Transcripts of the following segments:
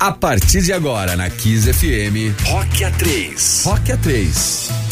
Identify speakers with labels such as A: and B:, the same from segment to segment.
A: A partir de agora, na Kiss FM, Rock A3. Rock A3.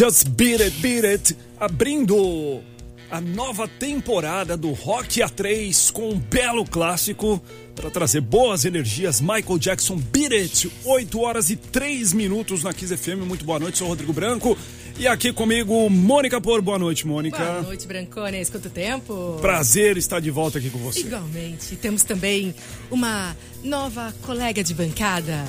B: Just Beat It, Beat It, abrindo a nova temporada do Rock A3 com um belo clássico para trazer boas energias. Michael Jackson Beat It, 8 horas e 3 minutos na Kiss FM. Muito boa noite, sou o Rodrigo Branco. E aqui comigo, Mônica Por. Boa noite, Mônica.
C: Boa noite, Brancones. Quanto tempo?
B: Prazer estar de volta aqui com você.
C: Igualmente. Temos também uma nova colega de bancada.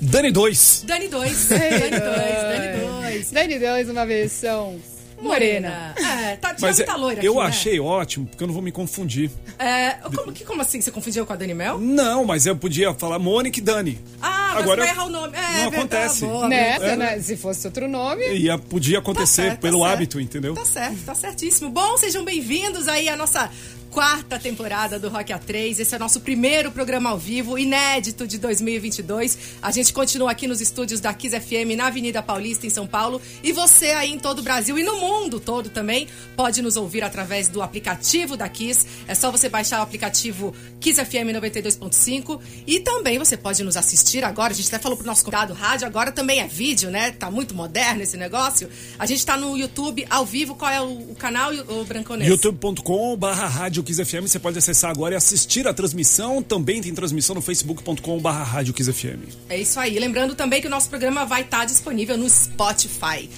B: Dani 2.
C: Dani 2. Dani 2, Dani 2.
D: Dani 2, uma versão
C: Morena. É, tá,
B: Mas
C: já
B: é,
C: tá loira
B: eu
C: aqui, né?
B: achei ótimo, porque eu não vou me confundir.
C: É, como, que, como assim? Você confundiu com a Dani Mel?
B: Não, mas eu podia falar Mônica e Dani.
C: Ah, mas
B: Agora
C: vai errar o nome. É,
B: não
C: verdade,
B: acontece.
C: boa,
D: Né? né? Se fosse outro nome.
B: Ia, podia acontecer
C: Tá certo,
B: pelo
C: tá
B: hábito, entendeu?
C: Tá certo, tá certíssimo. Bom, sejam bem-vindos aí à nossa quarta temporada do Rock A3. Esse é o nosso primeiro programa ao vivo, inédito de 2022. A gente continua aqui nos estúdios da Kiss FM na Avenida Paulista, em São Paulo. E você aí em todo o Brasil e no mundo todo também pode nos ouvir através do aplicativo da Kiss. É só você baixar o aplicativo Kiss FM 92.5 e também você pode nos assistir agora. A gente até falou pro nosso convidado rádio, agora também é vídeo, né? Tá muito moderno esse negócio. A gente tá no YouTube ao vivo. Qual é o, canal, o Branconês?
B: youtube.com barra Rádio Kiss FM, você pode acessar agora e assistir a transmissão. Também tem transmissão no facebook.com barra Rádio Kiss FM.
C: É isso aí. Lembrando também que o nosso programa vai estar disponível no Spotify.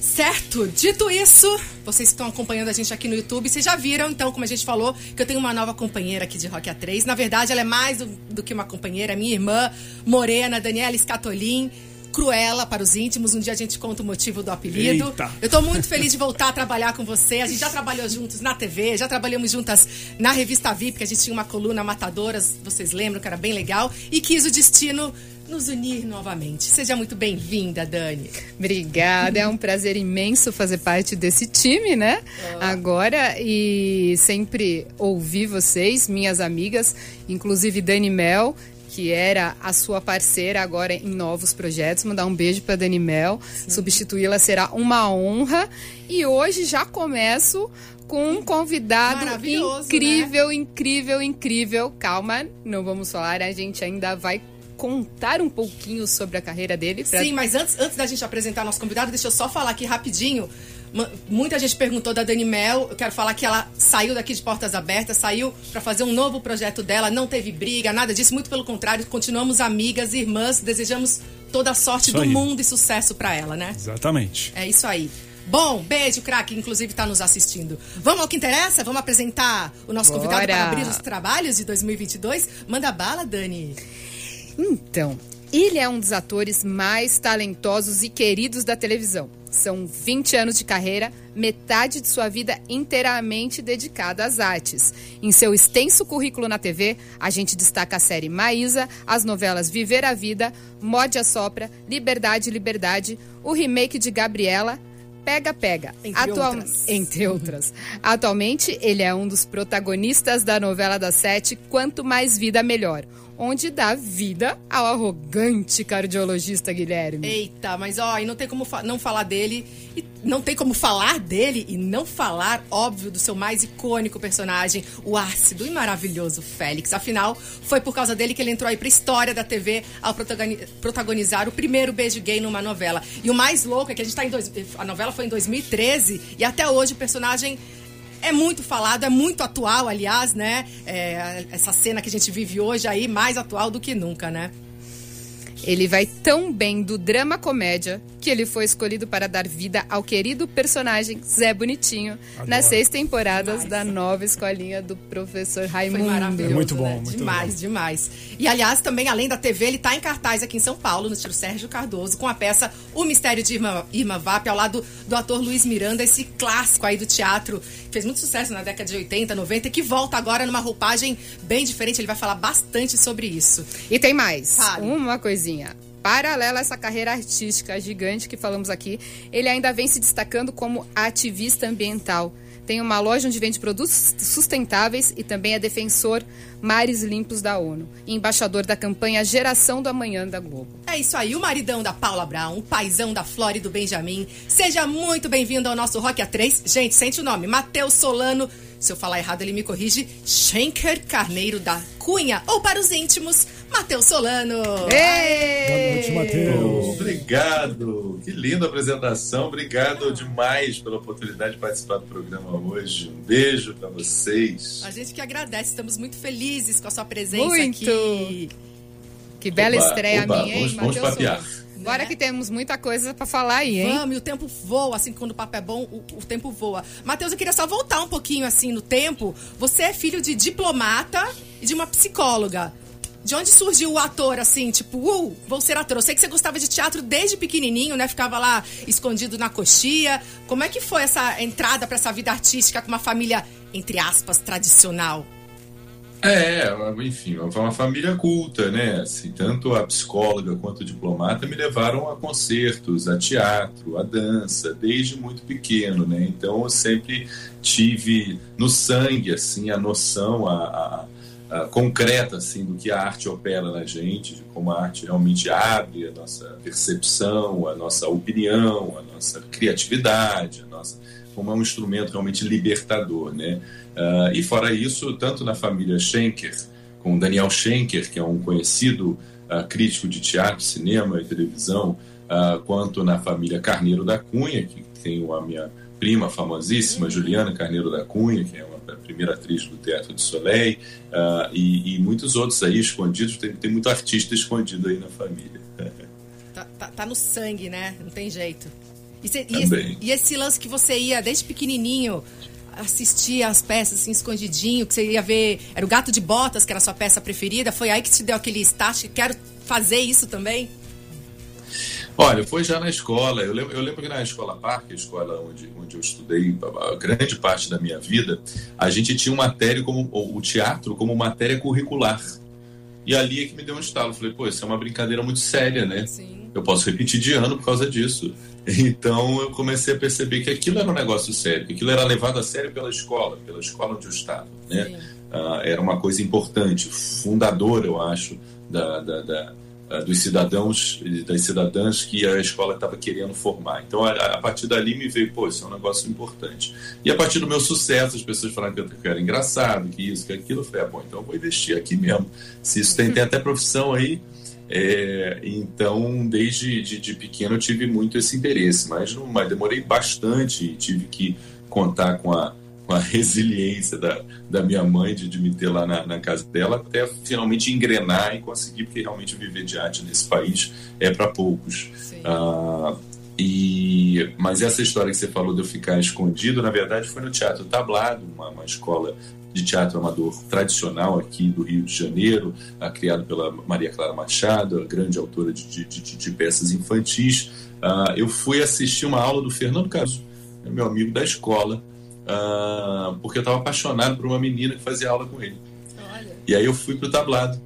C: Certo? Dito isso, vocês que estão acompanhando a gente aqui no YouTube, vocês já viram, então, como a gente falou, que eu tenho uma nova companheira aqui de Rock A3. Na verdade, ela é mais do, do que uma companheira, é minha irmã, Morena, Daniela Scatolin. Cruela para os íntimos, um dia a gente conta o motivo do apelido.
B: Eita.
C: Eu tô muito feliz de voltar a trabalhar com você. A gente já trabalhou juntos na TV, já trabalhamos juntas na revista VIP, que a gente tinha uma coluna Matadoras, vocês lembram que era bem legal. E quis o destino nos unir novamente. Seja muito bem-vinda, Dani.
D: Obrigada, é um prazer imenso fazer parte desse time, né? Agora e sempre ouvir vocês, minhas amigas, inclusive Dani Mel, que era a sua parceira agora em novos projetos. Mandar um beijo para Dani Mel, substituí-la será uma honra. E hoje já começo com um convidado incrível, incrível, incrível. Calma, não vamos falar, a gente ainda vai contar um pouquinho sobre a carreira dele. pra-
C: Sim, mas antes, antes da gente apresentar nosso convidado, deixa eu só falar aqui rapidinho. Muita gente perguntou da Dani Mel. Eu quero falar que ela saiu daqui de portas abertas, saiu para fazer um novo projeto dela. Não teve briga, nada disso. Muito pelo contrário, continuamos amigas, irmãs. Desejamos toda a sorte
B: Isso
C: do
B: aí.
C: mundo e sucesso para ela, né?
B: Exatamente.
C: É isso aí. Bom, beijo, craque, inclusive está nos assistindo. Vamos ao que interessa? Vamos apresentar o nosso convidado
D: Bora.
C: para abrir os trabalhos de 2022? Manda bala, Dani.
D: Então, ele é um dos atores mais talentosos e queridos da televisão. São 20 anos de carreira, metade de sua vida inteiramente dedicada às artes. Em seu extenso currículo na TV, a gente destaca a série Maísa, as novelas Viver a Vida, Morde a Sopra, Liberdade, Liberdade, o remake de Gabriela, Pega Pega.
C: Entre outras.
D: Entre outras. Atualmente, ele é um dos protagonistas da novela das sete Quanto Mais Vida Melhor, onde dá vida ao arrogante cardiologista Guilherme.
C: Eita, mas ó, e não tem como fa- não falar dele, e não tem como falar dele e não falar, óbvio, do seu mais icônico personagem, o ácido e maravilhoso Félix. Afinal, foi por causa dele que ele entrou aí pra história da TV ao protagoni- protagonizar o primeiro beijo gay numa novela. E o mais louco é que a gente tá em dois, a novela foi em 2013 e até hoje o personagem é muito falado, é muito atual, aliás, né? É, essa cena que a gente vive hoje aí, mais atual do que nunca, né?
D: Ele vai tão bem do drama comédia que ele foi escolhido para dar vida ao querido personagem Zé Bonitinho nas seis temporadas da nova escolinha do professor
C: Foi
D: Raimundo.
C: maravilhoso.
B: Muito bom,
C: né?
B: muito
C: demais,
B: legal.
C: demais. E aliás, também, além da TV, ele tá em cartaz aqui em São Paulo, no Teatro Sérgio Cardoso, com a peça O Mistério de Irma, Irma Vap, ao lado do ator Luiz Miranda, esse clássico aí do teatro, que fez muito sucesso na década de 80, 90, que volta agora numa roupagem bem diferente. Ele vai falar bastante sobre isso.
D: E tem mais,
C: Fale.
D: uma coisinha. Paralela a essa carreira artística gigante que falamos aqui, ele ainda vem se destacando como ativista ambiental. Tem uma loja onde vende produtos sustentáveis e também é defensor mares limpos da ONU. E embaixador da campanha Geração do Amanhã da Globo.
C: É isso aí, o maridão da Paula Brown, o paizão da Flora e do Benjamin. Seja muito bem-vindo ao nosso Rock A3. Gente, sente o nome, Matheus Solano. Se eu falar errado, ele me corrige. Schenker Carneiro da Cunha. Ou para os íntimos, Matheus Solano.
D: Ei!
B: noite, Matheus.
E: Obrigado, que linda apresentação. Obrigado demais pela oportunidade de participar do programa hoje. Um beijo para vocês.
C: A gente que agradece, estamos muito felizes com a sua presença
D: Muito.
C: aqui.
D: Que bela
E: Oba,
D: estreia
E: oba,
D: minha, hein, Matheus. Souza? Bora que temos muita coisa pra falar aí, hein?
C: Vamos, e o tempo voa, assim, quando o papo é bom, o, o tempo voa. Matheus, eu queria só voltar um pouquinho, assim, no tempo. Você é filho de diplomata e de uma psicóloga. De onde surgiu o ator, assim, tipo, uh, vou ser ator? Eu sei que você gostava de teatro desde pequenininho, né? Ficava lá escondido na coxia. Como é que foi essa entrada para essa vida artística com uma família, entre aspas, tradicional?
E: É, enfim, foi uma família culta, né? Assim, tanto a psicóloga quanto o diplomata me levaram a concertos, a teatro, a dança, desde muito pequeno, né? Então eu sempre tive no sangue, assim, a noção, a, a uh, concreta assim do que a arte opera na gente, de como a arte realmente abre a nossa percepção, a nossa opinião, a nossa criatividade, a nossa como é um instrumento realmente libertador, né? Uh, e fora isso, tanto na família Schenker, com Daniel Schenker, que é um conhecido uh, crítico de teatro, cinema e televisão, quanto na família Carneiro da Cunha, que tem a minha prima famosíssima, uhum. Juliana Carneiro da Cunha, que é uma primeira atriz do Teatro de Soleil, uh, e, e, muitos outros aí escondidos. Tem, tem muito artista escondido aí na família.
C: Tá, tá, tá no sangue, né? Não tem jeito. E, cê, e, esse, e, esse, lance que você ia desde pequenininho assistir as peças assim, escondidinho, que você ia ver. Era o Gato de Botas, que era a sua peça preferida. Foi aí que te deu aquele start. Quero fazer isso também?
E: Olha, foi já na escola. Eu lembro, eu lembro que na escola Parque, a escola onde, onde eu estudei a grande parte da minha vida, a gente tinha uma matéria como o teatro como matéria curricular. E ali é que me deu um estalo. falei, pô, isso é uma brincadeira muito séria, né? Sim. Eu posso repetir de ano por causa disso. Então eu comecei a perceber que aquilo era um negócio sério, que aquilo era levado a sério pela escola, pela escola onde eu estava, né? Uh, era uma coisa importante, fundadora, eu acho, da, da, da dos cidadãos das cidadãs que a escola estava querendo formar. Então, a, a, partir dali me veio, pô, isso é um negócio importante. E a partir do meu sucesso, as pessoas falaram que eu, era engraçado, que isso, que aquilo. Eu falei, ah, bom, então eu vou investir aqui mesmo. Se isso tem, tem até profissão aí. É, então, desde de, de, pequeno eu tive muito esse interesse, mas, não, mas demorei bastante e tive que contar com a, com a resiliência da, da minha mãe de, de me ter lá na, na, casa dela até finalmente engrenar e conseguir, porque realmente viver de arte nesse país é para poucos. Ah, e, mas essa história que você falou de eu ficar escondido, na verdade, foi no Teatro Tablado, uma, uma escola de teatro amador tradicional aqui do Rio de Janeiro, uh, criado pela Maria Clara Machado, grande autora de, de, de, de peças infantis. Uh, eu fui assistir uma aula do Fernando Caso, meu amigo da escola, uh, porque eu estava apaixonado por uma menina que fazia aula com ele. Olha. E aí eu fui para o tablado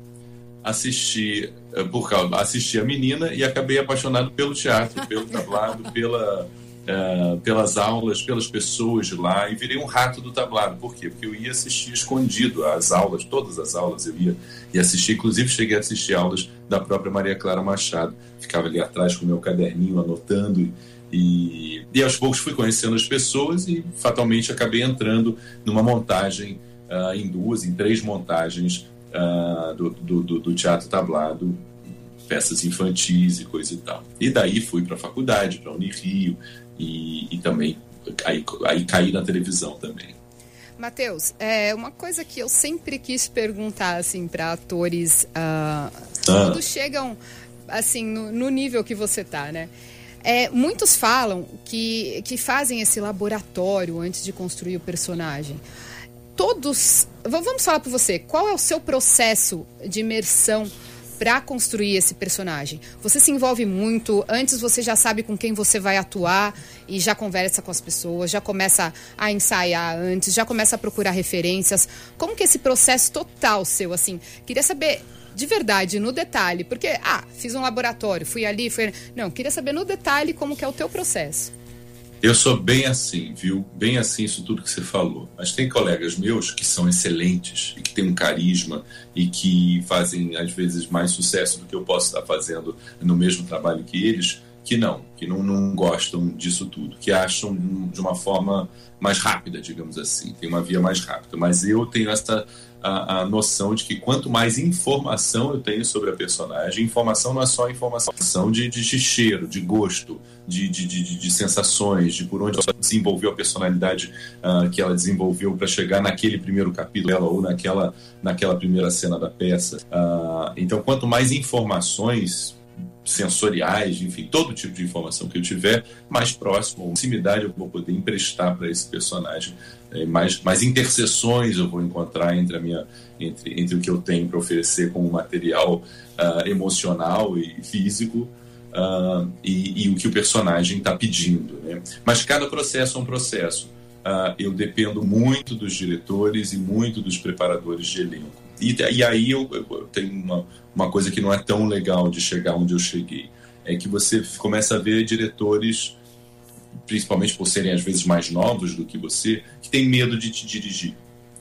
E: assistir uh, por causa assistir a menina e acabei apaixonado pelo teatro, pelo tablado, pela uh, pelas aulas, pelas pessoas de lá e virei um rato do tablado. Por quê? Porque eu ia assistir escondido as aulas, todas as aulas eu ia e assistir. Inclusive cheguei a assistir aulas da própria Maria Clara Machado. Ficava ali atrás com o meu caderninho anotando e, e aos poucos fui conhecendo as pessoas e fatalmente acabei entrando numa montagem, uh, em duas, em três montagens uh, do, do, do, teatro tablado, peças infantis e coisa e tal. E daí fui para a faculdade, para a Unirio e, e também aí, aí caí na televisão também.
D: Matheus, é uma coisa que eu sempre quis perguntar assim para atores uh, ah. quando chegam assim no, no nível que você tá, né? É, muitos falam que, que fazem esse laboratório antes de construir o personagem. Todos. Vamos falar para você, qual é o seu processo de imersão para construir esse personagem? Você se envolve muito, antes você já sabe com quem você vai atuar e já conversa com as pessoas, já começa a ensaiar antes, já começa a procurar referências. Como que é esse processo total seu, assim? Queria saber de verdade, no detalhe, porque, ah, fiz um laboratório, fui ali, fui. Não, queria saber no detalhe como que é o teu processo.
E: Eu sou bem assim, viu? Bem assim isso tudo que você falou. Mas tem colegas meus que são excelentes e que têm um carisma e que fazem às vezes mais sucesso do que eu posso estar fazendo no mesmo trabalho que eles, que não, que não, não gostam disso tudo, que acham de uma forma mais rápida, digamos assim, tem uma via mais rápida. Mas eu tenho essa a, a, noção de que quanto mais informação eu tenho sobre a personagem, informação não é só informação de, de, de cheiro, de gosto, de, de, de, de, sensações, de por onde ela desenvolveu a personalidade uh, que ela desenvolveu para chegar naquele primeiro capítulo dela ou naquela, naquela primeira cena da peça. Uh, então, quanto mais informações sensoriais, enfim, todo tipo de informação que eu tiver, mais próximo, proximidade eu vou poder emprestar para esse personagem. É, mais, mais interseções eu vou encontrar entre, a minha, entre, entre o que eu tenho para oferecer como material uh, emocional e físico uh, e, e, o que o personagem está pedindo. Né? Mas cada processo é um processo. Uh, eu dependo muito dos diretores e muito dos preparadores de elenco. E, e aí eu, eu, tenho uma, uma coisa que não é tão legal de chegar onde eu cheguei. É que você começa a ver diretores, principalmente por serem às vezes mais novos do que você, que tem medo de te dirigir.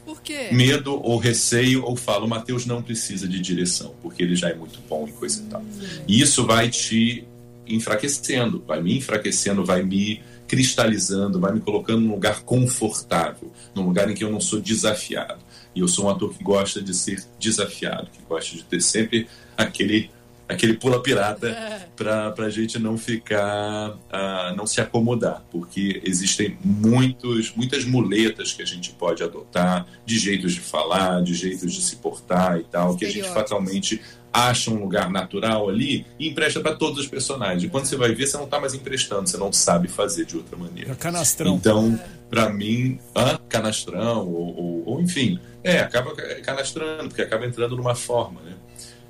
C: Por quê?
E: Medo ou receio, ou fala, o Matheus não precisa de direção, porque ele já é muito bom e coisa e tal. E isso vai te enfraquecendo, vai me enfraquecendo, vai me cristalizando, vai me colocando num lugar confortável, num lugar em que eu não sou desafiado. E eu sou um ator que gosta de ser desafiado, que gosta de ter sempre aquele aquele pula pirata é. para a gente não ficar, uh, não se acomodar, porque existem muitos, muitas muletas que a gente pode adotar, de jeitos de falar, de jeitos de se portar e tal, que a gente fatalmente acha um lugar natural ali e empresta para todos os personagens. E quando você vai ver, você não está mais emprestando, você não sabe fazer de outra maneira. É
B: canastrão.
E: Então, para mim, ah, canastrão, ou, ou, ou, enfim, é, acaba canastrando, porque acaba entrando numa forma, né?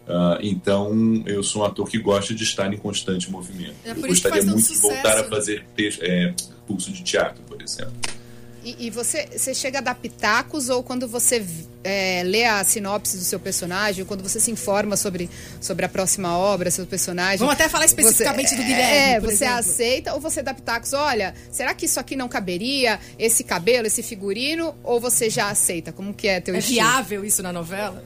E: Uh, então, eu sou um ator que gosta de estar em constante movimento.
C: É
E: eu gostaria muito de voltar a fazer é, curso de teatro, por exemplo.
D: E, e, você, você chega a dar pitacos ou quando você é, lê a sinopse do seu personagem, quando você se informa sobre, sobre a próxima obra, seu personagem.
C: Vamos até falar especificamente
D: você,
C: do Guilherme.
D: É, você exemplo. aceita ou você dá pitacos? Olha, será que isso aqui não caberia? Esse cabelo, esse figurino? Ou você já aceita? Como que é teu
C: É
D: estilo?
C: viável isso na novela?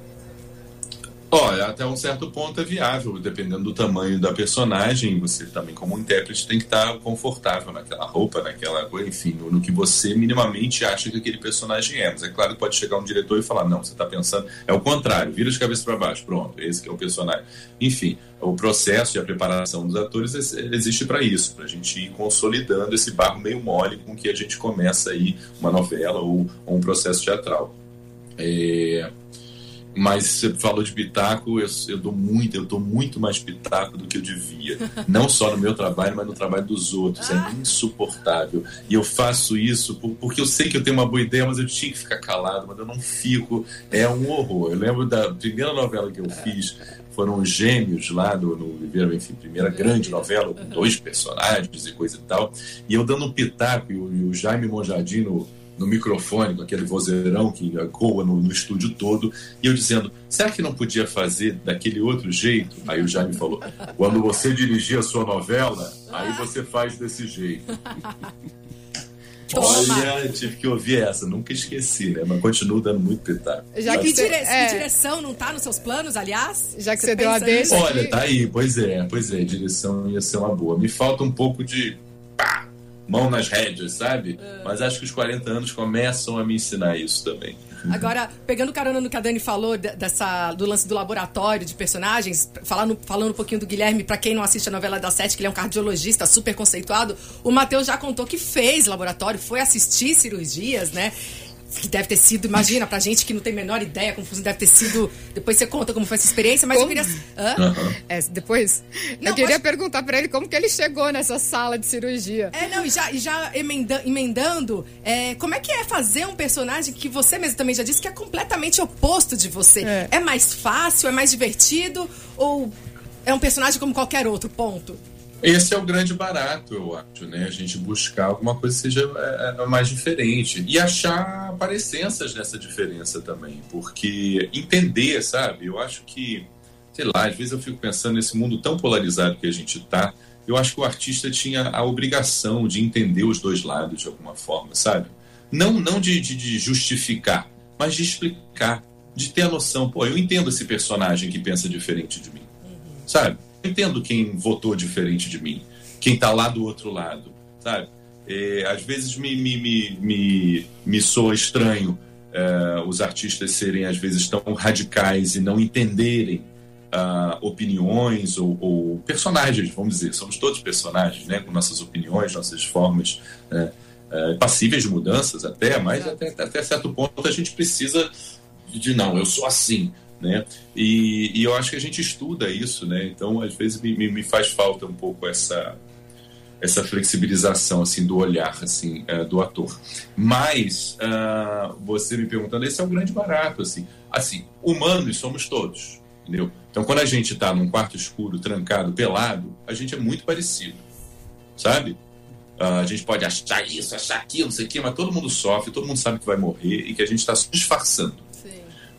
E: Olha, até um certo ponto é viável, dependendo do tamanho da personagem. Você também, como intérprete, tem que estar confortável naquela roupa, naquela coisa, enfim, no, no, que você minimamente acha que aquele personagem é. Mas é claro que pode chegar um diretor e falar: não, você está pensando, é o contrário, vira de cabeça para baixo, pronto, esse que é o personagem. Enfim, o processo e a preparação dos atores existe para isso, para a gente ir consolidando esse barro meio mole com que a gente começa aí uma novela ou, ou um processo teatral. É mas você falou de pitaco, eu, eu dou muito, eu dou muito mais pitaco do que eu devia. Não só no meu trabalho, mas no trabalho dos outros. É ah. insuportável. E eu faço isso porque eu sei que eu tenho uma boa ideia, mas eu tinha que ficar calado, mas eu não fico. É um horror. Eu lembro da primeira novela que eu fiz, foram os gêmeos lá no, no Viveiro, enfim, primeira grande novela, com dois personagens e coisa e tal. E eu dando um pitaco, e o, e o Jaime Monjardino no microfone, com aquele vozeirão que ecoa no, no, estúdio todo, e eu dizendo, será que não podia fazer daquele outro jeito? Aí o Jaime falou, quando você dirigir a sua novela, aí você faz desse jeito. Olha, tive que ouvir essa, nunca esqueci, né? Mas continuo dando muito pitaco.
C: Já que dire... é. direção não tá nos seus planos, aliás?
D: Já que você, você deu a deixa.
E: Olha, tá aí, pois é, pois é, direção ia ser uma boa. Me falta um pouco de pá, mão nas rédeas, sabe? Mas acho que os 40 anos começam a me ensinar isso também.
C: Agora, pegando carona no que a Dani falou dessa, do lance do laboratório de personagens, falando, falando um pouquinho do Guilherme, para quem não assiste a novela da Sete, que ele é um cardiologista super conceituado, o Matheus já contou que fez laboratório, foi assistir cirurgias, né? Que deve ter sido, imagina, pra gente que não tem a menor ideia como deve ter sido. Depois você conta como foi essa experiência, mas como? eu queria.
D: Hã? Uhum. É, depois. Não, eu queria pode... perguntar pra ele como que ele chegou nessa sala de cirurgia.
C: É, não, e já, e já emenda, emendando, é, como é que é fazer um personagem que você mesmo também já disse que é completamente oposto de você? É, é mais fácil, é mais divertido ou é um personagem como qualquer outro, ponto?
E: Esse é o grande barato, eu acho, né? A gente buscar alguma coisa que seja é, é, mais diferente e achar parecenças nessa diferença também, porque entender, sabe? Eu acho que, sei lá, às vezes eu fico pensando nesse mundo tão polarizado que a gente tá, eu acho que o artista tinha a obrigação de entender os dois lados de alguma forma, sabe? Não, não de, de, de justificar, mas de explicar, de ter a noção, pô, eu entendo esse personagem que pensa diferente de mim, sabe? Entendo quem votou diferente de mim, quem está lá do outro lado, sabe? É, às vezes me, me, me, me, me soa estranho é, os artistas serem, às vezes, tão radicais e não entenderem uh, opiniões ou, ou, personagens, vamos dizer. Somos todos personagens, né? Com nossas opiniões, nossas formas né? é, passíveis de mudanças até, mas até, até certo ponto a gente precisa de, não, eu sou assim, né? E, e, eu acho que a gente estuda isso, né? Então, às vezes me, me faz falta um pouco essa essa flexibilização assim do olhar assim uh, do ator. Mas uh, você me perguntando, esse é o grande barato assim. Assim, humanos somos todos, entendeu? Então, quando a gente está num quarto escuro, trancado, pelado, a gente é muito parecido, sabe? Uh, a gente pode achar isso, achar aquilo, não sei o quê, mas todo mundo sofre, todo mundo sabe que vai morrer e que a gente está disfarçando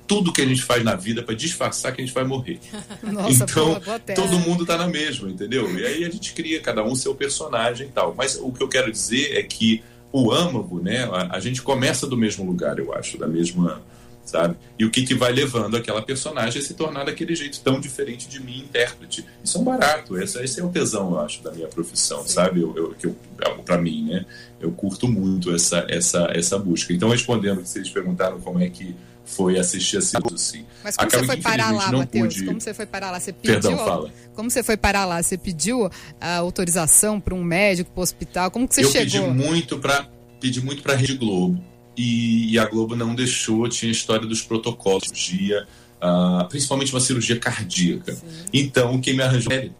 E: tudo que a gente faz na vida para disfarçar que a gente vai morrer. Nossa, então, todo mundo tá na mesma, entendeu? E aí a gente cria cada um seu personagem e tal. Mas o que eu quero dizer é que o âmago, né, a, a gente começa do mesmo lugar, eu acho, da mesma, sabe? E o que, que vai levando aquela personagem a se tornar daquele jeito tão diferente de mim, intérprete. Isso é um barato, esse, esse é o tesão, eu acho, da minha profissão, Sim. sabe? Eu, eu, eu, para mim, né? Eu curto muito essa, essa, essa busca. Então, respondendo que vocês perguntaram como é que foi assistir a assim.
D: Mas como Acaba você foi parar lá, Matheus? Pude... Como você foi parar lá? Você pediu,
E: Perdão, fala.
D: Como você foi parar lá? Você pediu a autorização para um médico, para o hospital? Como que você
E: eu
D: chegou?
E: Eu pedi muito para pedi muito para a Rede Globo e, e, a Globo não deixou. Tinha a história dos protocolos, cirurgia, uh, principalmente uma cirurgia cardíaca. Sim. Então, quem me arranjou é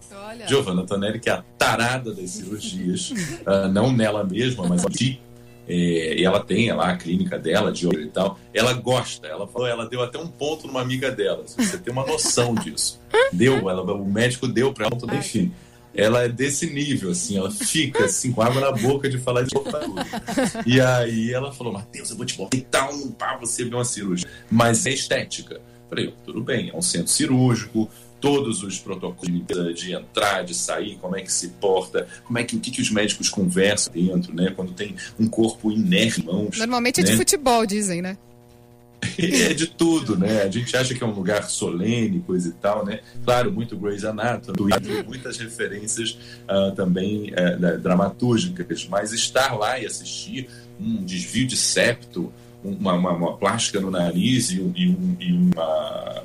E: Giovanna Tonelli, que é a tarada das cirurgias, uh, não nela mesma, mas de é, e ela tem lá a clínica dela de olho e tal. Ela gosta, ela falou, ela deu até um ponto numa amiga dela. Você tem uma noção disso. Deu, ela, o médico deu para ela, enfim. Ela é desse nível, assim, ela fica assim, com água na boca de falar de tudo. E aí ela falou, Matheus, eu vou te botar um pá, você ver uma cirurgia. Mas é estética. Falei, tudo bem, é um centro cirúrgico, todos os protocolos de entrar, de sair, como é que se porta, como é que o que, que os médicos conversam dentro, né? Quando tem um corpo inerte, mãos.
D: Normalmente
E: né?
D: é de futebol, dizem, né?
E: é de tudo, né? A gente acha que é um lugar solene, coisa e tal, né? Claro, muito Grey's Anatomy, muitas referências uh, também uh, dramatúrgicas, mas estar lá e assistir um desvio de septo, uma, uma, uma, plástica no nariz e, e, um, e, uma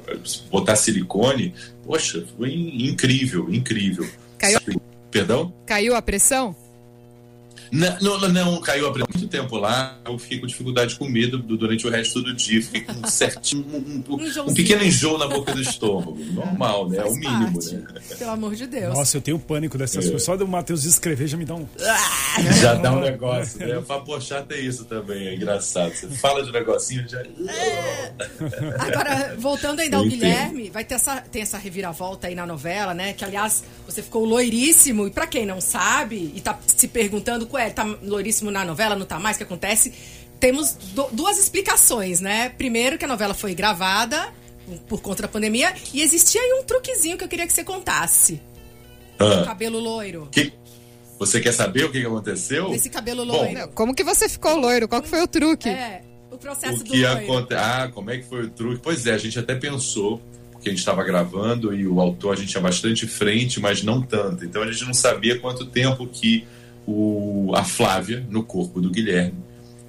E: botar silicone, poxa, foi incrível, incrível.
D: Caiu...
E: Perdão?
D: Caiu a pressão?
E: Não, não, não, caiu há muito tempo lá. Eu fiquei com dificuldade com medo durante o resto do dia. Fiquei com um certinho, um, um, um pequeno enjoo na boca do estômago. Normal, né? É o mínimo, parte. né?
C: Pelo amor de Deus.
B: Nossa, eu tenho pânico dessas é. coisas. Só do Matheus escrever já me dá um.
E: Já dá um negócio, né? O papo chato é isso também, é engraçado. Você fala de um negocinho já. É.
C: Agora, voltando ainda ao Guilherme, vai ter essa, tem essa reviravolta aí na novela, né? Que aliás, você ficou loiríssimo. E pra quem não sabe e tá se perguntando qual é, tá loiríssimo na novela, não tá mais, o que acontece? Temos do, duas explicações, né? Primeiro, que a novela foi gravada por conta da pandemia e existia aí um truquezinho que eu queria que você contasse. Ah. O cabelo loiro.
E: Que... Você quer saber o que aconteceu?
C: Esse cabelo loiro.
D: Bom, como que você ficou loiro? Qual que foi o truque?
C: É, o processo
E: o que
C: do
E: loiro. Aconte... Ah, como é que foi o truque? Pois é, a gente até pensou que a gente estava gravando e o autor a gente tinha bastante frente, mas não tanto. Então a gente não sabia quanto tempo que o, a Flávia, no corpo do Guilherme,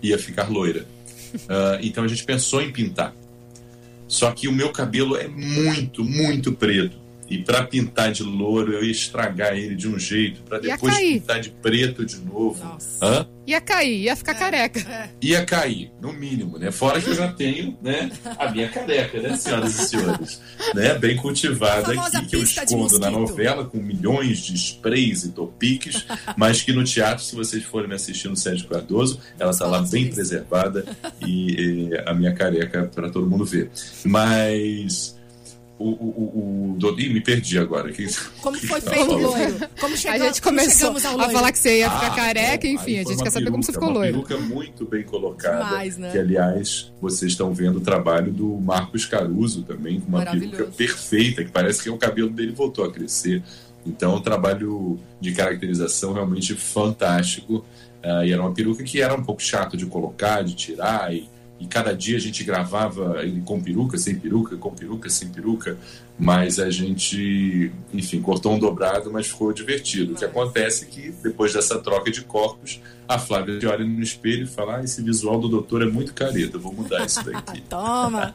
E: ia ficar loira. Uh, então a gente pensou em pintar. Só que o meu cabelo é muito, muito preto. E para pintar de louro, eu ia estragar ele de um jeito, para depois pintar de preto de novo. Nossa. Hã?
D: Ia cair, ia ficar é, careca. É.
E: Ia cair, no mínimo, né? Fora que eu já tenho, né, a minha careca, né, senhoras e senhores? Né, bem cultivada aqui, que eu escondo na novela com milhões de sprays e topiques, mas que no teatro, se vocês forem me assistir no Sérgio Cardoso, ela está lá bem preservada e, e a minha careca para todo mundo ver. Mas o, o, o, me perdi agora. Que,
C: como foi feito o loiro? Como
D: chegou, a gente começou a falar que você ia ficar ah, careca, bom, enfim, a gente quer saber como você ficou
E: uma
D: loiro.
E: Uma peruca muito bem colocada. Demais, né? Que, aliás, vocês estão vendo o trabalho do Marcos Caruso também, com uma peruca perfeita, que parece que o cabelo dele voltou a crescer. Então, é um trabalho de caracterização realmente fantástico. Uh, e era uma peruca que era um pouco chato de colocar, de tirar, e e cada dia a gente gravava com peruca, sem peruca, com peruca, sem peruca, mas a gente, enfim, cortou um dobrado, mas ficou divertido. O que acontece é que depois dessa troca de corpos, a Flávia te olha no espelho e fala: ah, esse visual do doutor é muito careta, vou mudar isso daqui.
C: Toma!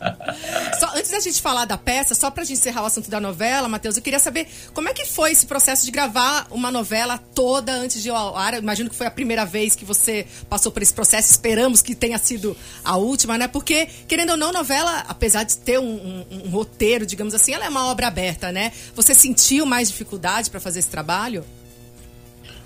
C: só, antes da gente falar da peça, só pra gente encerrar o assunto da novela, Matheus, eu queria saber como é que foi esse processo de gravar uma novela toda antes de ir ao ar. Eu imagino que foi a primeira vez que você passou por esse processo, esperamos que tenha sido a última, né? Porque, querendo ou não, novela, apesar de ter um, um, um roteiro, digamos assim, ela é uma obra aberta, né? Você sentiu mais dificuldade para fazer esse trabalho?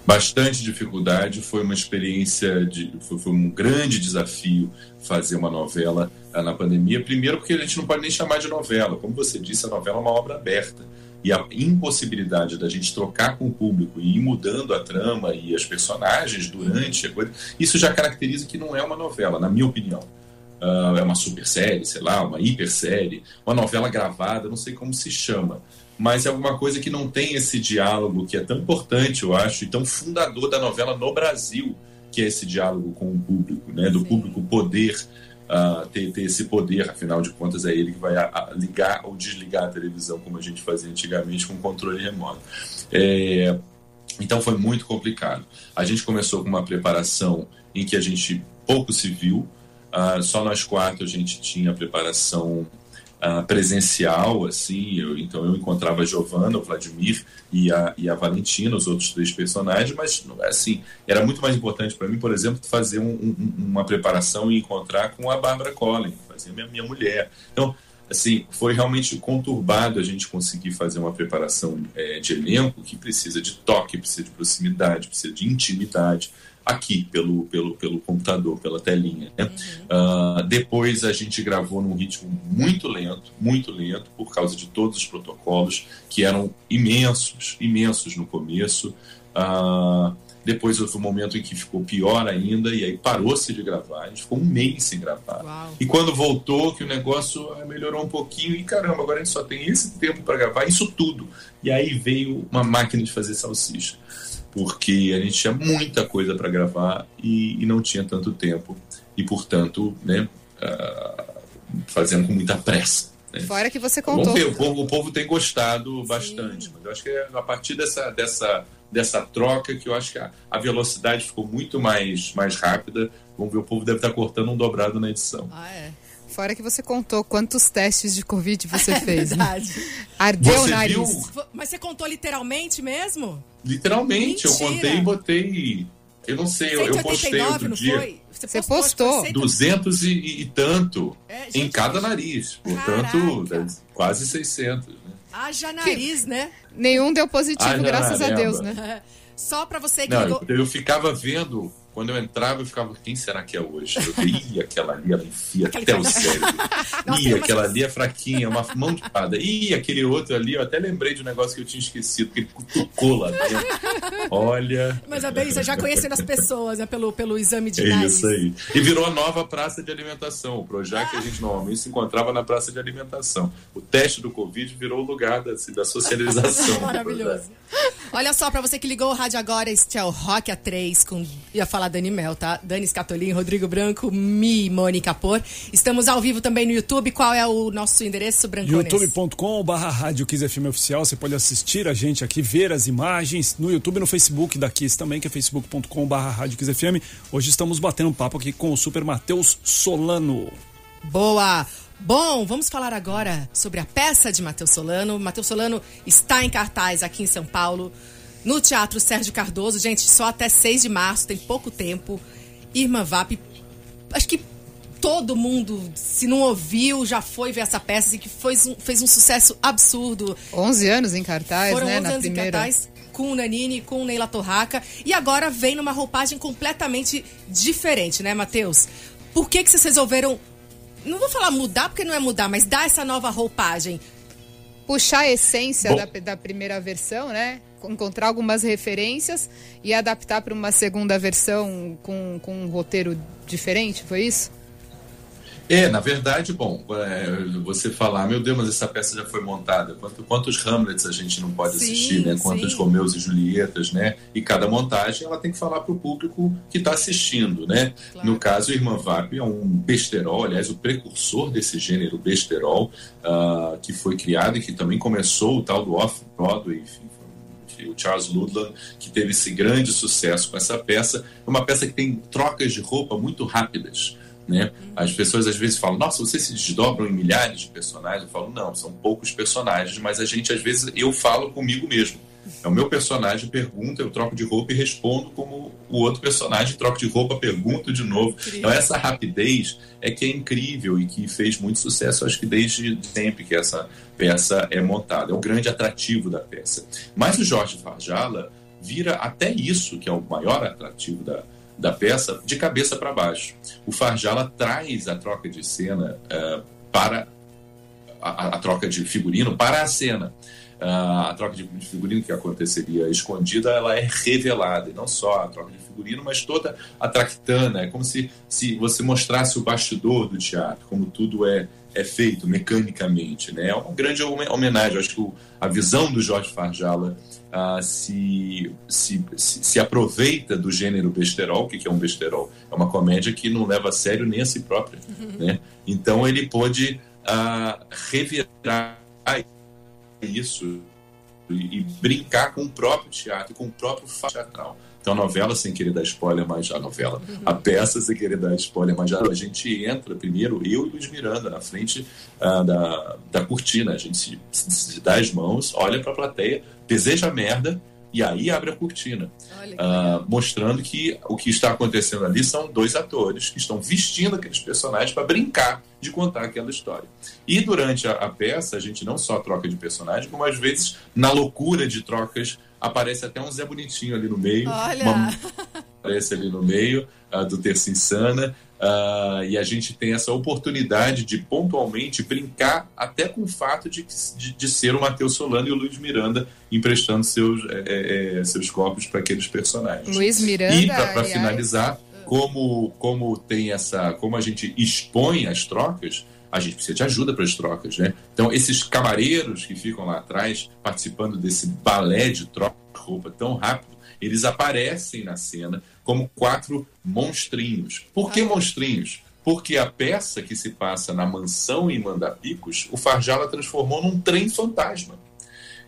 E: bastante dificuldade. Foi uma experiência, de, foi, foi, um grande desafio fazer uma novela uh, na pandemia. Primeiro, porque a gente não pode nem chamar de novela. Como você disse, a novela é uma obra aberta. E a impossibilidade da gente trocar com o público e ir mudando a trama e as personagens durante a coisa, isso já caracteriza que não é uma novela, na minha opinião. Uh, é uma super série, sei lá, uma hiper série, uma novela gravada, não sei como se chama mas é alguma coisa que não tem esse diálogo que é tão importante, eu acho, e tão fundador da novela no Brasil, que é esse diálogo com o público, né? Do Sim. público poder uh, ter, ter, esse poder, afinal de contas é ele que vai a, a ligar ou desligar a televisão, como a gente fazia antigamente com controle remoto. É, então foi muito complicado. A gente começou com uma preparação em que a gente pouco se viu, uh, só nós quatro a gente tinha preparação uh, presencial, assim, eu, então eu encontrava a Giovanna, o Vladimir e a, e a Valentina, os outros três personagens, mas assim, era muito mais importante para mim, por exemplo, fazer um, um, uma preparação e encontrar com a Bárbara Collin, fazer minha, minha mulher. Então, assim, foi realmente conturbado a gente conseguir fazer uma preparação é, de elenco que precisa de toque, precisa de proximidade, precisa de intimidade aqui pelo, pelo, pelo computador, pela telinha. Né? Uhum. Uh, depois a gente gravou num ritmo muito lento, muito lento, por causa de todos os protocolos, que eram imensos, imensos no começo. Uh, depois houve um momento em que ficou pior ainda, e aí parou-se de gravar. A gente ficou um mês sem gravar. Uau. E quando voltou, que o negócio ah, melhorou um pouquinho, e caramba, agora a gente só tem esse tempo para gravar isso tudo. E aí veio uma máquina de fazer salsicha porque a gente tinha muita coisa para gravar e, e, não tinha tanto tempo e portanto né uh, fazendo com muita pressa né?
D: fora que você contou
E: o, povo, o povo tem gostado Sim. bastante mas eu acho que é a partir dessa dessa dessa troca que eu acho que a, a, velocidade ficou muito mais mais rápida vamos ver o povo deve estar cortando um dobrado na edição
C: ah, é.
D: Fora que você contou quantos testes de Covid você
C: é
D: fez.
C: Verdade.
D: Né? Ardeu o nariz.
C: Viu? Mas você contou literalmente mesmo?
E: Literalmente, Mentira. eu contei e botei. Eu não sei, eu, postei outro dia.
C: Foi? Você, você postou? postou.
E: 200 e, e tanto é, em cada nariz. Portanto, quase 600. Né?
C: Haja nariz, que... né?
D: Nenhum deu positivo, Haja graças a Deus, né?
C: Só para você que
E: não, eu ficava vendo quando eu entrava, eu ficava, quem será que é hoje? Eu ia, aquela ali, ela enfia até o cérebro. Ih, aquela ali é fraquinha, uma mão de espada. Ih, aquele outro ali, eu até lembrei de um negócio que eu tinha esquecido, que ele cutucou lá dentro. Olha.
C: Mas a Beisa já conhecendo as pessoas, né, pelo, pelo exame de
E: é
C: nariz.
E: Isso aí. E virou a nova praça de alimentação. O Projac, a gente normalmente se encontrava na praça de alimentação. O teste do Covid virou o lugar da, assim, da socialização.
C: Maravilhoso. Olha só, para você que ligou o rádio agora, este é o Rock A3 com. Ia falar Dani Mel, tá? Dani Scatolin, Rodrigo Branco, Mi, Mônica Por. Estamos ao vivo também no YouTube. Qual é o nosso endereço, Brancones?
B: youtube.com barra Rádio Kiss FM Oficial. Você pode assistir a gente aqui, ver as imagens no YouTube e no Facebook da Kiss também, que é facebook.com barra Rádio Kiss FM. Hoje estamos batendo um papo aqui com o Super Matheus Solano.
C: Boa! Bom, vamos falar agora sobre a peça de Matheus Solano. Matheus Solano está em cartaz aqui em São Paulo no Teatro Sérgio Cardoso. Gente, só até 6 de março, tem pouco tempo. Irmã Vap, acho que todo mundo, se não ouviu, já foi ver essa peça, assim, que fez um, fez um sucesso absurdo.
D: 11 anos em cartaz,
C: Foram
D: né?
C: 11
D: na
C: anos
D: primeira.
C: em cartaz com o Nanini, com o Neila Torraca. E agora vem numa roupagem completamente diferente, né, Matheus? Por que, que vocês resolveram. Não vou falar mudar, porque não é mudar, mas dar essa nova roupagem.
D: Puxar a essência da, da primeira versão, né? Encontrar algumas referências e adaptar para uma segunda versão com, com um roteiro diferente, foi isso?
E: É, na verdade, bom, é, você falar, meu Deus, mas essa peça já foi montada. Quantos, quantos Hamlets a gente não pode sim, assistir, né? Quantos sim. Romeus e Julietas, né? E cada montagem ela tem que falar para o público que está assistindo, né? Claro. No caso, Irmã Vap é um besterol, aliás, o precursor desse gênero besterol, uh, que foi criado e que também começou o tal do Off-Broadway, enfim, o Charles Ludlam, que teve esse grande sucesso com essa peça. É uma peça que tem trocas de roupa muito rápidas. Né? As pessoas às vezes falam, nossa, vocês se desdobram em milhares de personagens. Eu falo, não, são poucos personagens, mas a gente às vezes eu falo comigo mesmo. É o meu personagem pergunta, eu troco de roupa e respondo como o outro personagem troca de roupa, pergunto de novo. Então essa rapidez é que é incrível e que fez muito sucesso, acho que desde sempre que essa peça é montada. É o grande atrativo da peça. Mas o Jorge Farjala vira até isso, que é o maior atrativo da, da peça de cabeça para baixo. O Farjala traz a troca de cena uh, para a, a, troca de figurino para a cena. Uh, a troca de figurino que aconteceria escondida, ela é revelada, e não só a troca de figurino, mas toda a tractana. É como se, se você mostrasse o bastidor do teatro, como tudo é, é feito mecanicamente. Né? É uma grande homenagem. Acho que a visão do Jorge Farjala uh, se, se, se, aproveita do gênero besterol. O que é um besterol? É uma comédia que não leva a sério nem a si própria. Uhum. Né? Então ele pôde uh, revirar isso e, e, brincar com o próprio teatro, com o próprio teatral. Então, a novela, sem querer dar spoiler, mas a novela, a peça, sem querer dar spoiler, mas a gente entra primeiro, eu e Luiz Miranda, na frente uh, da, da cortina. A gente se, se dá as mãos, olha para a plateia, deseja merda e aí abre a cortina, uh, mostrando que o que está acontecendo ali são dois atores que estão vestindo aqueles personagens para brincar de contar aquela história. E durante a, a, peça, a gente não só troca de personagem, como às vezes, na loucura de trocas, aparece até um Zé Bonitinho ali no meio.
C: Olha! Uma,
E: aparece ali no meio uh, do Terça Insana. Uh, e a gente tem essa oportunidade de pontualmente brincar até com o fato de, de, de ser o Matheus Solano e o Luiz Miranda emprestando seus, é, é, seus corpos para aqueles personagens.
D: Luiz Miranda.
E: E para finalizar, como, como tem essa. como a gente expõe as trocas, a gente precisa de ajuda para as trocas, né? Então, esses camareiros que ficam lá atrás, participando desse balé de troca de roupa tão rápido, eles aparecem na cena como quatro monstrinhos. Por que monstrinhos? Porque a peça que se passa na mansão em Mandapicos, o Farjala transformou num trem fantasma.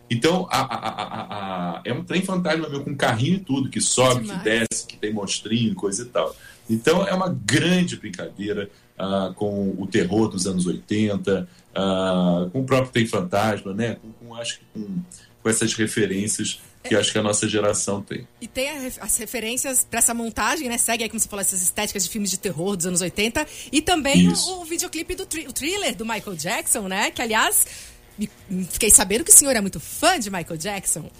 E: Então, a, a, a, é um trem fantasma meu, com carrinho e tudo, que sobe, que desce, que tem monstrinho, coisa e tal. Então, é uma grande brincadeira uh, com o terror dos anos 80, uh, ah, com o próprio Tem Fantasma, né? Com, com acho que com, com essas referências que acho que a nossa geração tem.
C: E tem as referências para essa montagem, né? Segue aí, como você falou, essas estéticas de filmes de terror dos anos 80. E também o, o, videoclipe do o thriller do Michael Jackson, né? Que, aliás, fiquei sabendo que o senhor é muito fã de Michael Jackson.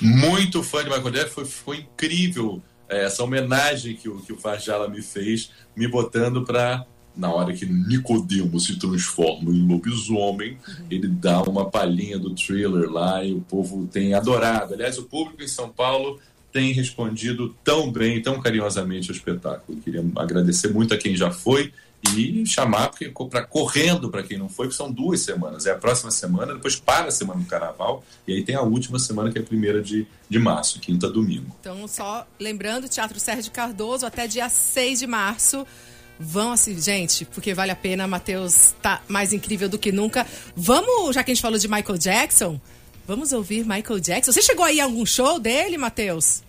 E: Muito fã de Michael Jackson. Foi, foi incrível é, essa homenagem que o, que o Farjala me fez, me botando para na hora que Nicodemo se transforma em lobisomem, uhum. ele dá uma palhinha do thriller lá e o povo tem adorado. Aliás, o público em São Paulo tem respondido tão bem, tão carinhosamente ao espetáculo. queria agradecer muito a quem já foi e chamar para correndo para quem não foi, porque são duas semanas. É a próxima semana, depois para a semana do carnaval, e aí tem a última semana, que é a primeira de, de março, quinta domingo.
C: Então, só lembrando, Teatro Sérgio Cardoso, até dia 6 de março. Vão assim, gente, porque vale a pena. Matheus tá mais incrível do que nunca. Vamos, já que a gente falou de Michael Jackson, vamos ouvir Michael Jackson. Você chegou aí a algum show dele, Matheus?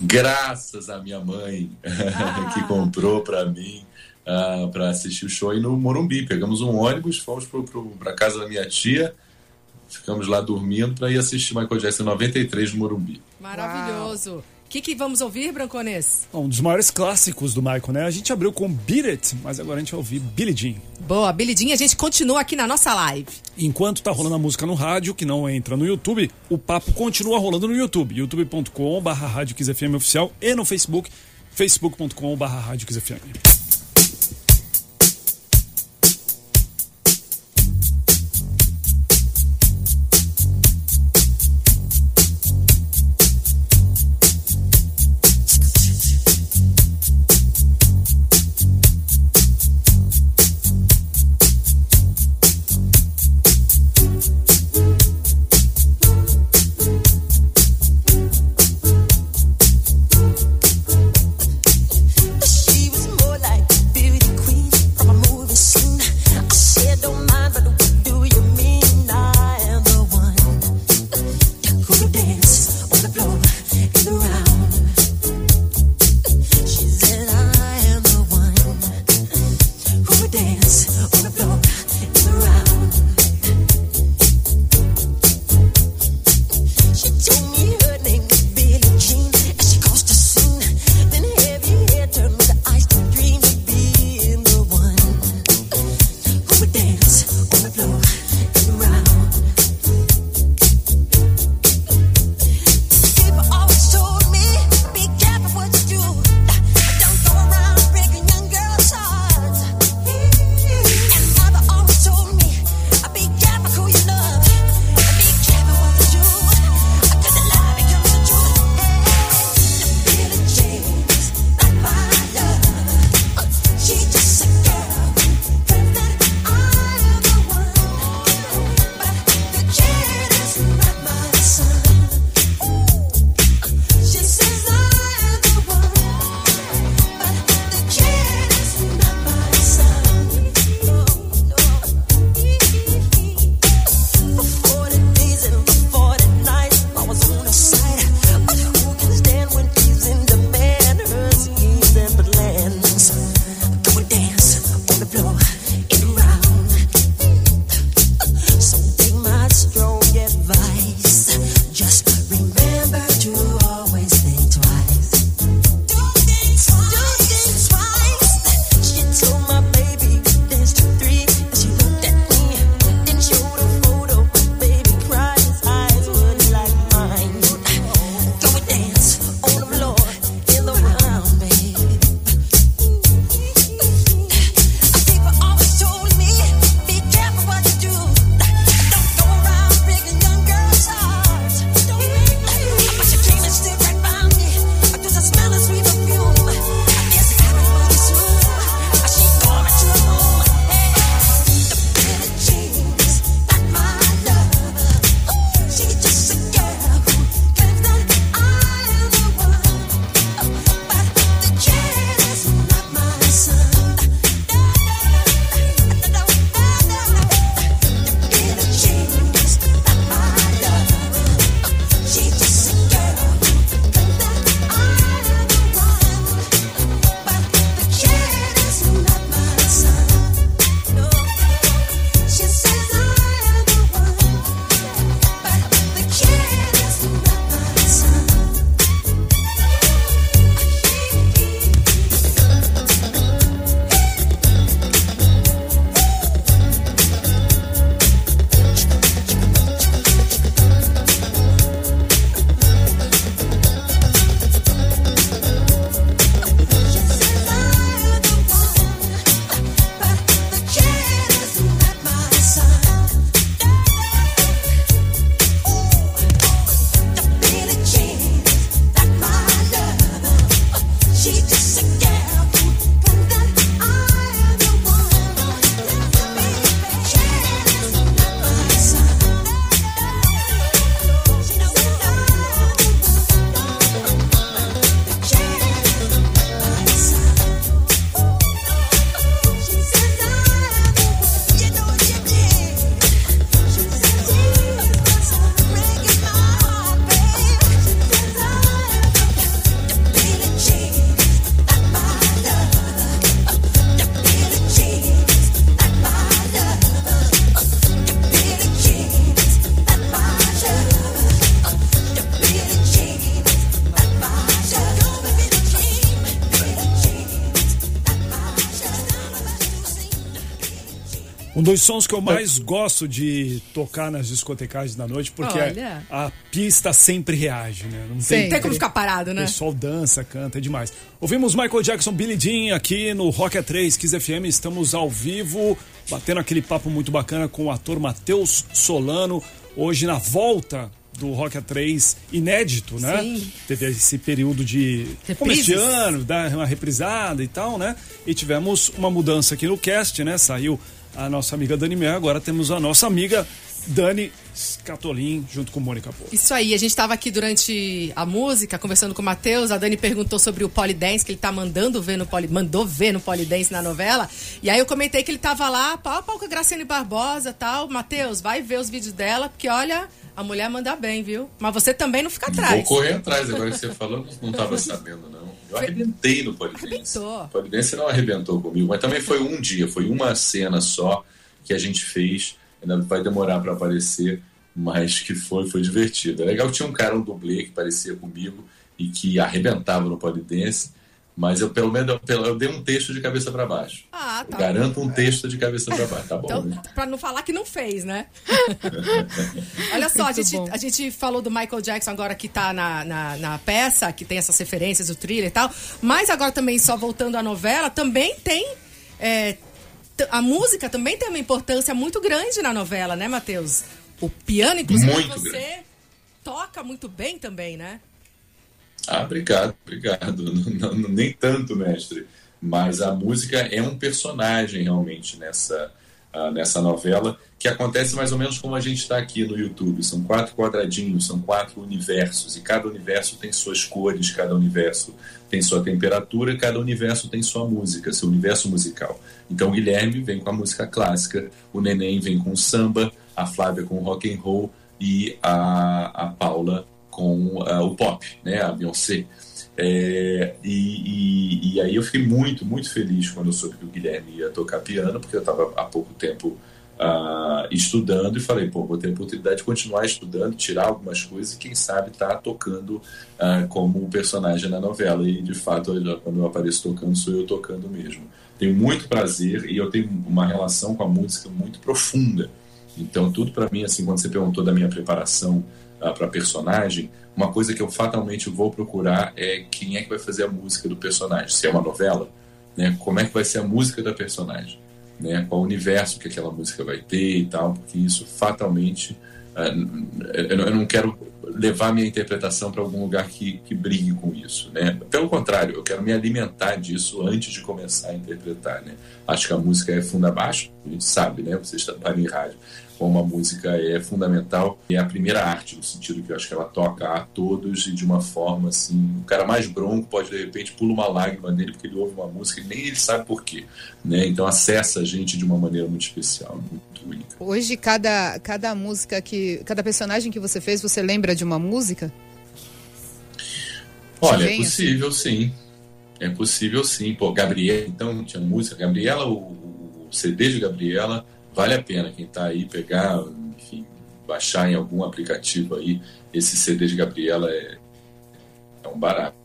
E: Graças à minha mãe, ah. que comprou para mim uh, ah, para assistir o show aí no Morumbi. Pegamos um ônibus, fomos para casa da minha tia, ficamos lá dormindo para ir assistir Michael Jackson 93 no Morumbi.
C: Maravilhoso. Uau que, que vamos ouvir, Brancones?
B: Um dos maiores clássicos do Michael, né? A gente abriu com Beat It, mas agora a gente vai ouvir Billie Jean.
C: Boa, Billie Jean, a gente continua aqui na nossa live.
B: Enquanto tá rolando a música no rádio, que não entra no YouTube, o papo continua rolando no YouTube, youtube.com.br Rádio Oficial e no Facebook, facebook.com.br Rádio dos sons que eu mais gosto de tocar nas discotecagens da noite, porque
C: Olha.
B: a pista sempre reage, né? Não.
C: Não tem como ficar parado,
B: O
C: né?
B: pessoal dança, canta, é demais. Ouvimos Michael Jackson, Billy Jean aqui no Rock A3, Kiss FM. Estamos ao vivo, batendo aquele papo muito bacana com o ator Matheus Solano. Hoje na volta do Rock A3, inédito, né?
C: Sim.
B: Teve esse período de começo de ano, dar uma reprisada e tal, né? E tivemos uma mudança aqui no cast, né? Saiu a nossa amiga Dani Mer, agora temos a nossa amiga Dani Scatolin, junto com Mônica Pô.
C: Isso aí, a gente tava aqui durante a música, conversando com o Matheus, a Dani perguntou sobre o Polidense, que ele tá mandando ver no Poli, mandou ver no Polidense na novela. E aí eu comentei que ele tava lá, pau a pau com a Graciane Barbosa tal. Matheus, vai ver os vídeos dela, porque olha, a mulher manda bem, viu? Mas você também não fica
E: Vou
C: atrás.
E: correr atrás, agora que você falou, não estava sabendo, não. Eu arrebentei no Polidense.
C: Arrebentou.
E: O Polidense não arrebentou comigo, mas também foi um dia, foi uma cena só que a gente fez. Ainda vai demorar para aparecer, mas que foi, foi divertido. É legal que tinha um cara, um dublê, que parecia comigo e que arrebentava no Polidense, mas eu pelo menos eu, eu dei um texto de cabeça para baixo.
C: Ah,
E: Eu
C: tá.
E: garanto um texto de cabeça para baixo, tá bom?
C: Então,
E: né?
C: pra não falar que não fez, né? Olha só, a gente,
D: bom.
C: a gente falou do Michael Jackson agora que tá na, na, na peça, que tem essas referências, o thriller e tal. Mas agora também, só voltando à novela, também tem. é, a música também tem uma importância muito grande na novela, né, Matheus? O piano, inclusive,
E: Muito
C: você
E: grande.
C: toca muito bem também, né?
E: Ah, obrigado, obrigado. Não, não- nem tanto, mestre. Mas a música é um personagem realmente nessa, ah, nessa novela, que acontece mais ou menos como a gente está aqui no YouTube. São quatro quadradinhos, são quatro universos, e cada universo tem suas cores, cada universo tem sua temperatura, cada universo tem sua música, seu universo musical. Então o Guilherme vem com a música clássica, o Neném vem com o samba, a Flávia com o rock and roll e a, a Paula com ah, o pop, né, a Beyoncé. É, e, e- e aí eu fiquei muito, muito feliz quando eu soube que o Guilherme ia tocar piano, porque eu estava há pouco tempo ah, estudando e falei, pô, vou ter a oportunidade de continuar estudando, tirar algumas coisas e quem sabe estar tocando ah, como personagem na novela. E de fato, quando eu apareço tocando, sou eu tocando mesmo. Tenho muito prazer e eu tenho uma relação com a música muito profunda. Então, tudo para mim, assim, quando você perguntou da minha preparação para personagem, uma coisa que eu fatalmente vou procurar é quem é que vai fazer a música do personagem. Se é uma novela, né? Como é que vai ser a música da personagem, né? Qual universo que aquela música vai ter e tal, porque isso fatalmente ah, eu não- quero levar minha interpretação para algum lugar que, que brigue com isso, né? Pelo contrário, eu quero me alimentar disso antes de começar a interpretar, né? Acho que a música é funda abaixo, a gente sabe, né? Você está em rádio, como a música é fundamental, é a primeira arte, no sentido que eu acho que ela toca a todos e de uma forma assim, o cara mais bronco pode de repente pula uma lágrima nele porque ele ouve uma música e nem ele sabe por quê, né? Então acessa a gente de uma maneira muito especial, muito única.
D: Hoje, cada, cada música que. Cada personagem que você fez, você lembra de uma música?
E: Olha, é
D: vem,
E: possível sim. É possível sim. Pô, Gabriela, então tinha música. Gabriela, o, o CD de Gabriela, vale a pena quem tá aí pegar, enfim, baixar em algum aplicativo aí. Esse CD de Gabriela é, é um barato.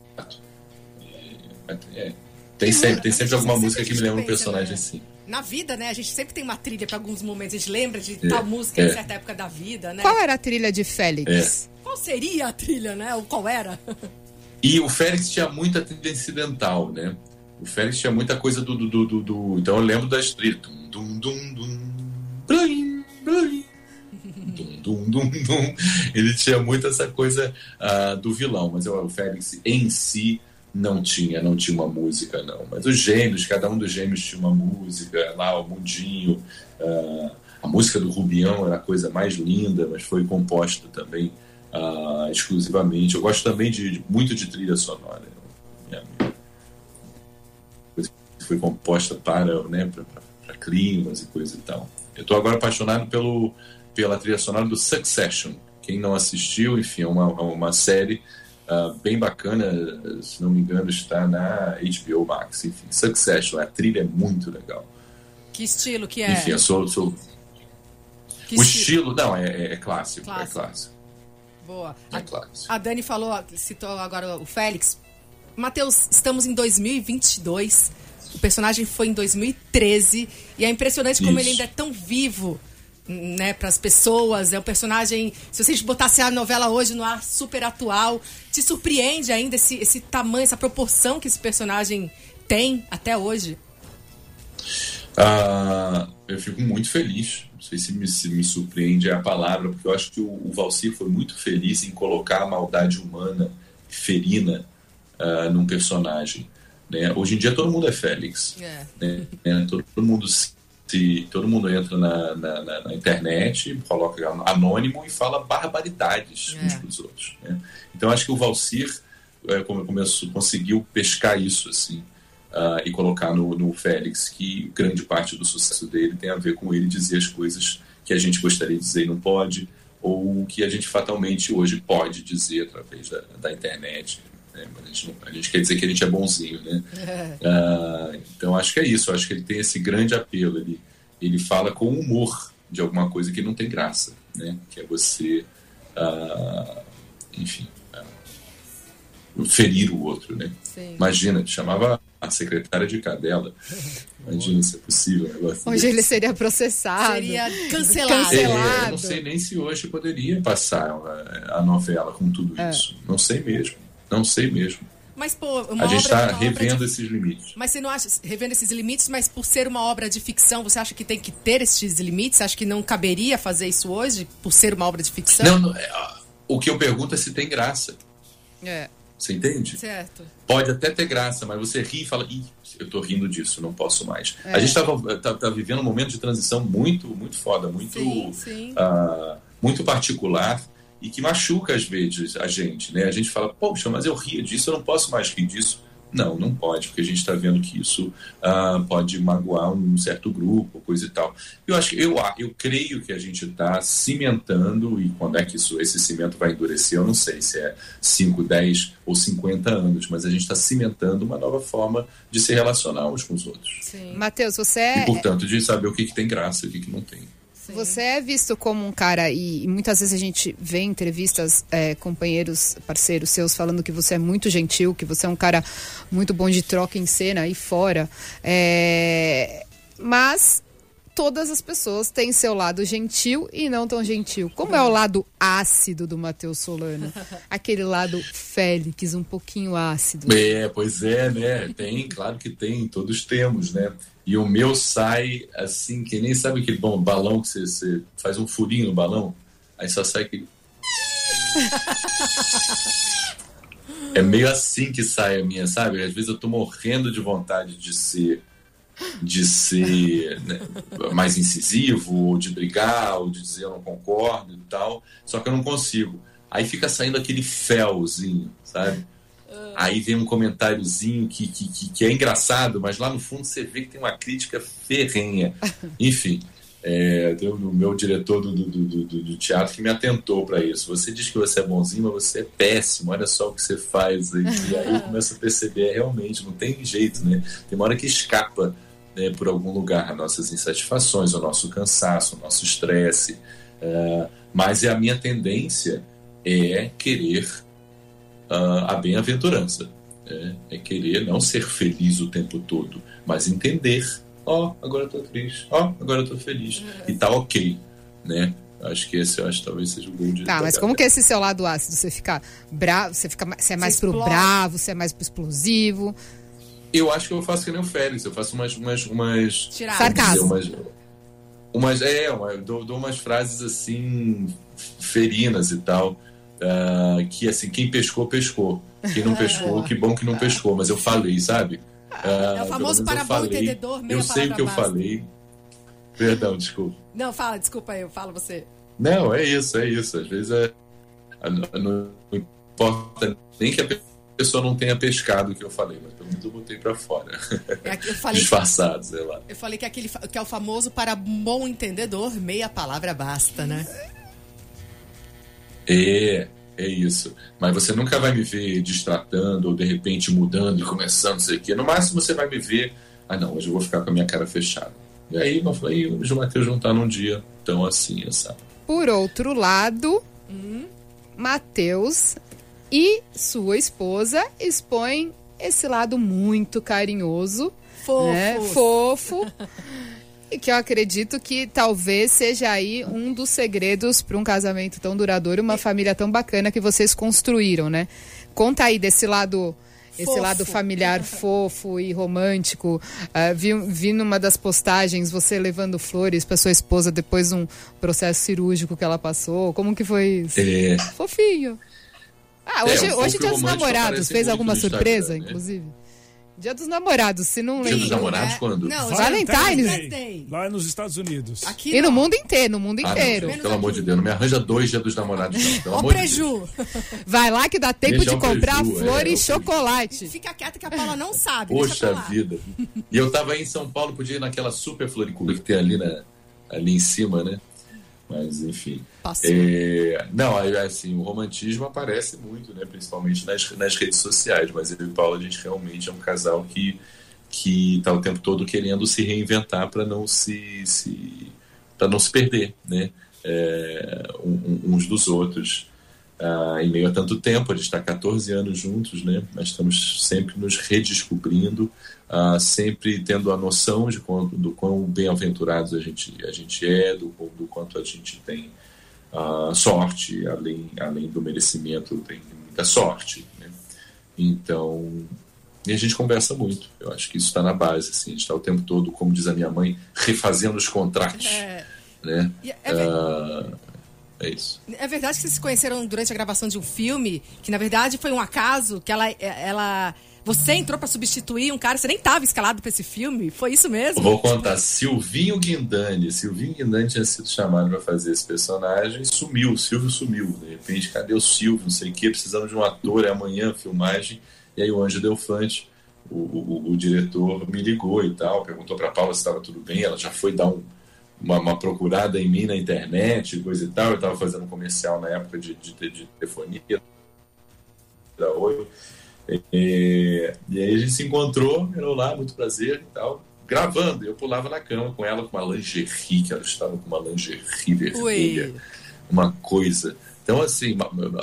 E: É, é, tem sempre, tem sempre alguma música que me lembra um personagem assim.
C: Na vida, né? A gente sempre tem uma trilha para alguns momentos. A gente lembra de
E: É,
C: tal música
E: é.
C: em certa época da vida, né?
D: Qual era a trilha de Félix?
C: Qual seria a trilha, né? Ou qual era?
E: E o Félix tinha muita trilha incidental, né? O Félix tinha muita coisa do. do, do, do- do- Então eu lembro das trilhas. Dum, dum, dum, dum, blim, blim, dum, dum, dum, dum. Ele tinha muito essa coisa ah, do vilão, mas eu- o Félix em si não tinha, não tinha uma música, não. Mas os gêmeos, cada um dos gêmeos tinha uma música, lá o Mundinho. ah, a música do Rubião era a coisa mais linda, mas foi composta também ah, exclusivamente. Eu gosto também de, de- muito de trilha sonora. Minha- foi composta para, né, para climas e coisa e tal. Eu estou agora apaixonado pelo, pela trilha sonora do Succession. Quem não assistiu, enfim, é uma, uma série ah, bem bacana, se não me engano, está na HBO Max. Enfim, Succession, a trilha é muito legal.
C: Que estilo que é?
E: Enfim, eu sou, sou o estilo, não, é, é- é clássico,
C: Clássico.
E: é clássico,
C: Boa.
E: é
C: A,
E: clássico.
C: a Dani falou, citou agora o Félix. Matheus, estamos em 2022. O personagem foi em 2013 e é impressionante como
E: Isso.
C: ele ainda é tão vivo né, para as pessoas. É um personagem. Se vocês botassem a novela hoje no ar super atual, te surpreende ainda esse, esse tamanho, essa proporção que esse personagem tem até hoje.
E: Ah, eu fico muito feliz. Não sei se me, se me surpreende a palavra, porque eu acho que o, o Valcir foi muito feliz em colocar a maldade humana, ferina, ah, num personagem. Né? Hoje em dia todo mundo é Félix.
C: É.
E: né? Todo, mundo se todo mundo entra na, na, na, na internet, coloca anônimo e fala barbaridades
C: É.
E: uns com os outros. né? Então acho que o Valcir é, começou, conseguiu pescar isso assim ah, e colocar no, no Félix que grande parte do sucesso dele tem a ver com ele dizer as coisas que a gente gostaria de dizer e não pode ou que a gente fatalmente hoje pode dizer através da, da internet. Né? A, gente a gente quer dizer que a gente é bonzinho, né? Ah, então acho que é isso, acho que ele tem esse grande apelo, ele, ele fala com humor de alguma coisa que não tem graça, né? Que é você, ah, enfim, ah, ferir o outro, né?
C: Sim.
E: Imagina, chamava a secretária de cadela. Imagina se é possível um negócio desse.
D: ele seria processado.
C: Seria cancelado.
E: É,
D: cancelado.
E: eu não sei nem se hoje poderia passar a, a novela com tudo
D: É.
E: isso. Não sei mesmo. Não sei mesmo.
C: Mas, pô, uma
E: A gente está revendo
C: de...
E: esses limites.
C: Mas você não acha, revendo esses limites, mas por ser uma obra de ficção, você acha que tem que ter esses limites? Você acha que não caberia fazer isso hoje, por ser uma obra de ficção?
E: Não, não, é, o que eu pergunto é se tem graça.
D: É.
E: Você entende?
C: Certo.
E: Pode até ter graça, mas você ri e fala, Ih, eu tô rindo disso, não posso mais.
D: É.
E: A gente estava tá, tá vivendo um momento de transição muito, muito foda, muito,
C: Sim, sim.
E: ah, muito particular e que machuca às vezes a gente, né? A gente fala, poxa, mas eu ria disso, eu não posso mais rir disso. Não, não pode, porque a gente está vendo que isso ah, pode magoar um certo grupo, coisa e tal. Eu acho que eu, eu creio que a gente está cimentando, e quando é que isso, esse cimento vai endurecer, eu não sei se é 5, 10 ou 50 anos, mas a gente está cimentando uma nova forma de se relacionar uns com os outros.
C: Sim.
D: Matheus, você
E: E,
D: é,
E: portanto, de saber o que, que tem graça e o que, que não tem.
D: Você é visto como um cara, e, e muitas vezes a gente vê em entrevistas é, companheiros, parceiros seus, falando que você é muito gentil, que você é um cara muito bom de troca em cena e fora. É, mas todas as pessoas têm seu lado gentil e não tão gentil. Como é o lado ácido do Matheus Solano? Aquele lado Félix, um pouquinho ácido.
E: É, pois é, né? Tem, claro que tem, todos temos, né? E o meu sai assim, que nem sabe aquele bom, balão que você, você faz um furinho no balão, aí só sai aquele. É meio assim que sai a minha, sabe? Às vezes eu tô morrendo de vontade de ser de ser né, mais incisivo, ou de brigar, ou de dizer eu não concordo e tal, só que eu não consigo. Aí fica saindo aquele felzinho, sabe? Aí vem um comentáriozinho que, que, que, que é engraçado, mas lá no fundo você vê que tem uma crítica ferrenha. Enfim, é, tem o meu diretor do, do, do, do- teatro que me atentou para isso. Você diz que você é bonzinho, mas você é péssimo. Olha só o que você faz. E, e aí eu começo a perceber, é, realmente, não tem jeito, né? Tem uma hora que escapa né, por algum lugar as nossas insatisfações, o nosso cansaço, o nosso estresse. É, mas é a minha tendência é querer ah, a bem-aventurança. É, é querer não ser feliz o tempo todo, mas entender. Ó, agora eu tô triste. Ó, agora eu tô feliz. E tá ok, né? Acho que esse eu acho que talvez seja o gol de.
D: Tá, mas como que é esse seu lado ácido? Você fica bravo, você fica você é mais pro
C: explode.
D: bravo, você é mais pro explosivo.
E: Eu acho que eu faço que nem o Félix, eu faço umas. umas, umas.
D: Sarcasmo.
E: Umas, umas, é, uma, eu dou, dou umas frases assim, ferinas e tal. ah, que assim, quem pescou, pescou. Quem não pescou, que bom que não pescou, mas eu falei, sabe? Ah,
C: É o famoso
E: pelo menos
C: para
E: eu
C: bom
E: falei.
C: entendedor, meia
E: Eu sei o que eu falei. Perdão, desculpa.
C: Não, fala, desculpa aí, fala você.
E: Não, é isso, é isso. Às vezes é, não importa nem que a pessoa não tenha pescado o que eu falei, mas pelo menos eu botei pra fora.
C: É aqui- Eu falei,
E: Disfarçado, sei lá.
C: eu falei que, aquele, que é o famoso para bom entendedor, meia palavra basta, né?
E: É, é isso. Mas você nunca vai me ver distratando ou de repente mudando e começando, não sei o quê. No máximo você vai me ver. Ah, não, hoje eu vou ficar com a minha cara fechada. E aí eu falei, o Matheus não tá num dia tão assim, sabe?
D: Por outro lado, Matheus e sua esposa expõem esse lado muito carinhoso,
C: Fofos.
D: né? fofo. E que eu acredito que talvez seja aí um dos segredos para um casamento tão duradouro, uma família tão bacana que vocês construíram, né? Conta aí desse lado esse
C: Fofo.
D: lado familiar fofo e romântico. Ah, vi, vi numa das postagens você levando flores para sua esposa depois de um processo cirúrgico que ela passou. Como que foi isso?
E: É,
D: Fofinho. Ah,
E: É,
D: hoje,
E: o
D: hoje dia dos namorados. Fez alguma
E: no
D: surpresa,
E: né?
D: inclusive? Dia dos namorados, se não
E: Dia dos
D: lembra.
E: namorados
C: é.
E: quando?
C: Não,
D: Valentine's
C: Valentine's Day.
B: Lá nos Estados Unidos.
C: Aqui
D: E no
C: não.
D: mundo inteiro, no mundo
E: Ah, não,
D: inteiro.
E: gente, pelo amor de Deus, não me arranja dois dias dos namorados, não. Pelo
C: Ó o
E: amor de Deus.
C: preju.
D: Vai lá que dá tempo
E: Deixa
D: de comprar
E: preju,
D: flor
E: é,
D: e chocolate.
C: Fica quieta que a Paula não sabe.
E: Poxa vida. E eu tava aí em São Paulo, podia ir naquela super floricultura que tem ali, na, ali em cima, né? Mas, enfim. É, não, aí, assim, o romantismo aparece muito, né? Principalmente nas, nas redes sociais. Mas eu e Paulo, a gente realmente é um casal que que tá o tempo todo querendo se reinventar para não se, se para não se perder, né? É, uns dos outros. Ah, em meio a tanto tempo, a gente está 14 anos juntos, né? Nós estamos sempre nos redescobrindo, ah, sempre tendo a noção de quanto, do quão bem-aventurados a gente, a gente é, do, do quanto a gente tem sorte, além, além do merecimento, tem muita sorte, né? Então, e a gente conversa muito. Eu acho que isso está na base, assim, a gente está o tempo todo, como diz a minha mãe, refazendo os contratos,
C: É,
E: né?
C: é, ver-
E: Ah, é isso.
C: é verdade que vocês se conheceram durante a gravação de um filme, que na verdade foi um acaso, que ela. ela você entrou pra substituir um cara, você nem tava escalado pra esse filme? Foi isso mesmo?
E: Vou contar. Silvinho Guindani. Silvinho Guindani tinha sido chamado para fazer esse personagem sumiu. O Silvio sumiu. De repente, cadê o Silvio? Não sei o quê. Precisamos de um ator. É amanhã filmagem. E aí o Anjo Delfante, o, o, o diretor, me ligou e tal. Perguntou para Paula se estava tudo bem. Ela já foi dar um, uma, uma procurada em mim na internet, coisa e tal. Eu estava fazendo comercial na época de, de, de telefonia da Oi. E, e aí a gente se encontrou, eu lá, muito prazer e tal, gravando. Eu pulava na cama com ela com uma lingerie, que ela estava com uma lingerie vermelha,
C: Ui.
E: uma coisa. Então, assim,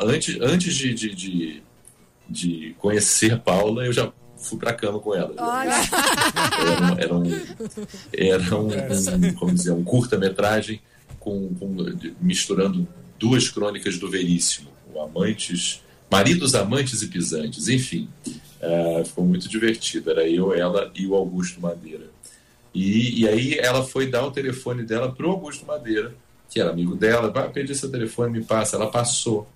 E: antes, antes de, de, de, de conhecer a Paula, eu já fui pra cama com ela. Era um, era um, era um, um, como dizer, um curta-metragem com, com- misturando duas crônicas do Veríssimo, o Amantes, Maridos, Amantes e Pisantes, enfim. Ah, ficou muito divertido. Era eu, ela e o Augusto Madeira. E, e aí ela foi dar o telefone dela pro Augusto Madeira, que era amigo dela. Vai pedir seu telefone, me passa. Ela passou.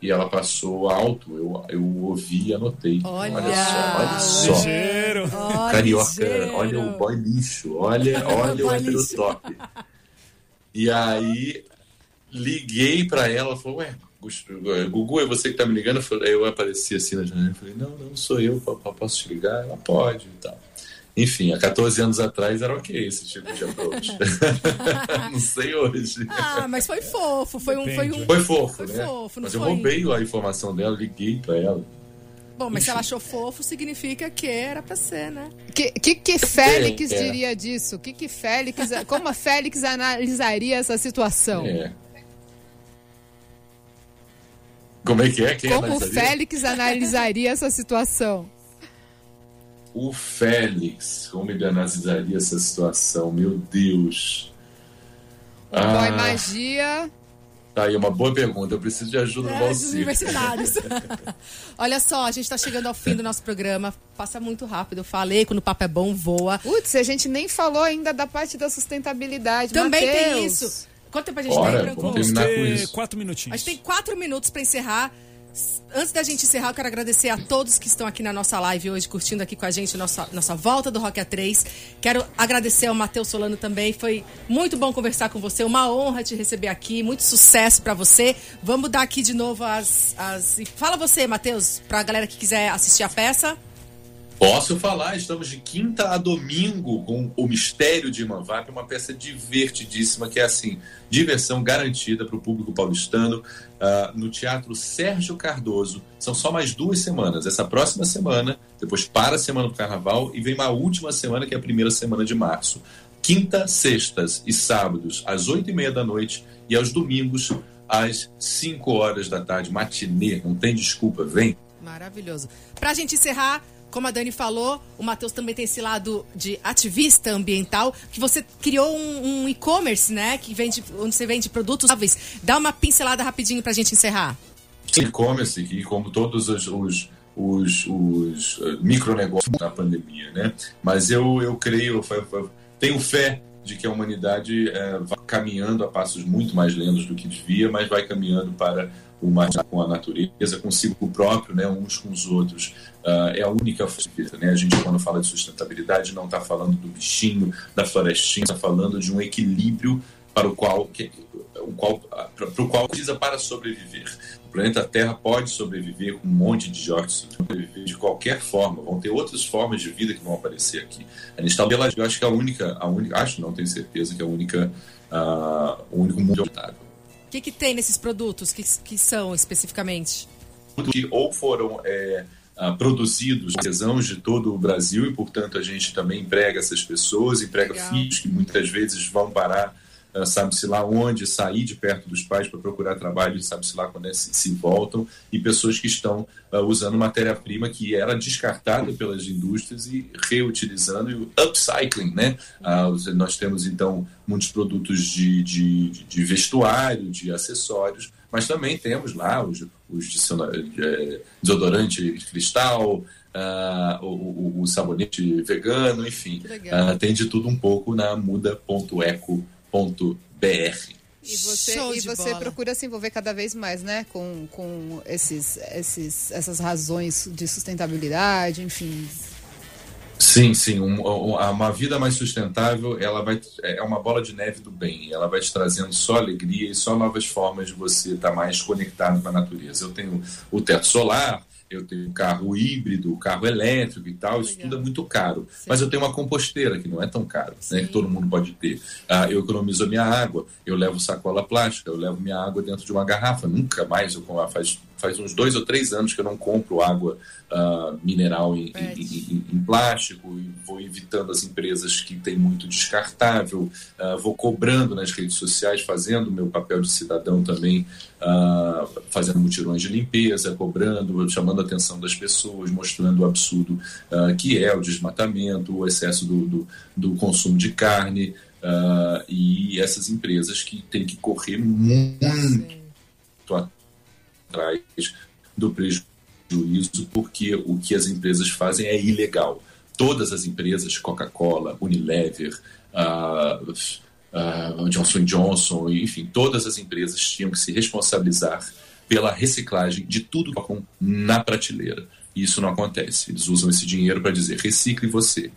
E: E ela passou alto, eu, eu ouvi e anotei.
C: Olha!
E: só, olha só.
B: Ligeiro.
C: Olha,
E: Carioca,
C: ligeiro.
E: olha o boy lixo, olha, olha o
C: Boy
E: hétero
C: lixo.
E: top. E aí liguei pra ela, falou, ué, Gugu, é você que tá me ligando? Eu, falei, eu apareci assim na janela, eu falei, não, não sou eu, po- po- posso te ligar? Ela pode e tal. Enfim, há 14 anos atrás era ok esse tipo de approach. não sei hoje.
C: Ah, mas foi fofo. Foi um. Foi um...
E: Foi fofo,
C: Foi
E: né?
C: fofo, não
E: Mas eu
C: foi?
E: roubei a informação dela, liguei pra ela.
C: Bom, mas se ela achou fofo, significa que era pra ser, né?
D: O que, que, que Félix
E: é.
D: diria disso? O que, que Félix. Como a Félix analisaria essa situação?
E: É. Como é que é? Quem
D: Como o
E: analisaria?
D: Félix analisaria essa situação?
E: O Félix, como ele analisaria essa situação? Meu Deus.
D: Boy
E: Ah,
D: Magia.
E: tá aí uma boa pergunta. Eu preciso de ajuda do
C: É, dos universitários. Olha só, a gente tá chegando ao fim do nosso programa. Passa muito rápido. Eu falei, quando o papo é bom, voa.
D: Putz, a gente nem falou ainda da parte da sustentabilidade.
C: Também tem
D: Mateus.
C: isso. Quanto tempo a gente
E: Ora,
C: tem,
E: vamos
C: Branco?
E: com
B: Ter quatro
C: A
B: minutinhos.
C: gente tem quatro minutos para encerrar. Antes da gente encerrar, eu quero agradecer a todos que estão aqui na nossa live hoje, curtindo aqui com a gente nossa, nossa volta do Rock A3. Quero agradecer ao Matheus Solano também. Foi muito bom conversar com você. Uma honra te receber aqui. Muito sucesso para você. Vamos dar aqui de novo as. as... e Fala você, Matheus, pra galera que quiser assistir a peça.
E: Posso falar, estamos de quinta a domingo com O Mistério de Imanvap, uma peça divertidíssima que é assim, diversão garantida para o público paulistano ah, no Teatro Sérgio Cardoso. São só mais duas semanas. Essa próxima semana, depois para a semana do Carnaval e vem uma última semana que é a primeira semana de março. Quinta, sextas e sábados às oito e meia da noite e aos domingos às cinco horas da tarde, matinê. Não tem desculpa, vem.
C: Maravilhoso. Pra gente encerrar, como a Dani falou, o Matheus também tem esse lado de ativista ambiental, que você criou um, um e-commerce, né? Que vende, onde você vende produtos móveis. Dá uma pincelada rapidinho pra gente encerrar.
E: E-commerce, e como todos os, os os, os uh, micronegócios na pandemia, né? Mas eu, eu creio, eu tenho fé de que a humanidade é, vai caminhando a passos muito mais lentos do que devia, mas vai caminhando para mais com a natureza, consigo próprio, né, uns com os outros. Uh, é a única força. Né? A gente, quando fala de sustentabilidade, não está falando do bichinho, da florestinha, está falando de um equilíbrio para o qual, que, o qual, para, para o qual precisa para sobreviver. O planeta Terra pode sobreviver com um monte de jogos, sobreviver de qualquer forma. Vão ter outras formas de vida que vão aparecer aqui. A gente está eu acho que é a única, a única, acho não tenho certeza que é a única, uh, o único mundo habitável.
C: O que, que tem nesses produtos que, que são especificamente?
E: Que ou foram é, uh, produzidos artesãos de todo o Brasil e, portanto, a gente também emprega essas pessoas, emprega Legal. filhos que muitas vezes vão parar ah, sabe-se lá onde, sair de perto dos pais para procurar trabalho, sabe-se lá quando é, se, se, voltam, e pessoas que estão uh, usando matéria-prima que era descartada pelas indústrias e reutilizando e o upcycling, né? Uh, nós temos então muitos produtos de, de, de, vestuário, de acessórios, mas também temos lá os, os de, de, eh, desodorante cristal, Uh, o, o, o, sabonete vegano, enfim. Uh, tem de tudo um pouco na muda.eco.com www.br.
D: E você, e você procura se envolver cada vez mais, né? Com, com esses, esses, essas razões de sustentabilidade, enfim.
E: Sim, sim. Um, uma vida mais sustentável, ela vai é uma bola de neve do bem. Ela vai te trazendo só alegria e só novas formas de você estar mais conectado com a natureza. Eu tenho o teto solar, eu tenho carro híbrido, carro elétrico e tal, isso tudo é muito caro. Sim. Mas eu tenho uma composteira que não é tão caro, né, que todo mundo pode ter. Ah, eu economizo a minha água, eu levo sacola plástica, eu levo minha água dentro de uma garrafa. Nunca mais eu faz faz uns dois ou três anos que eu não compro água uh, mineral em, em, em, em, plástico vou evitando as empresas que têm muito descartável, uh, vou cobrando nas redes sociais, fazendo o meu papel de cidadão também, uh, fazendo mutirões de limpeza, cobrando, chamando a atenção das pessoas, mostrando o absurdo que é o desmatamento, o excesso do, do, do consumo de carne. e essas empresas que têm que correr muito atrás do prejuízo, porque o que as empresas fazem é ilegal. Todas as empresas, Coca-Cola, Unilever, uh, uh, Johnson Johnson, enfim, todas as empresas tinham que se responsabilizar pela reciclagem de tudo que colocam na prateleira. E isso não acontece. Eles usam esse dinheiro para dizer recicle você.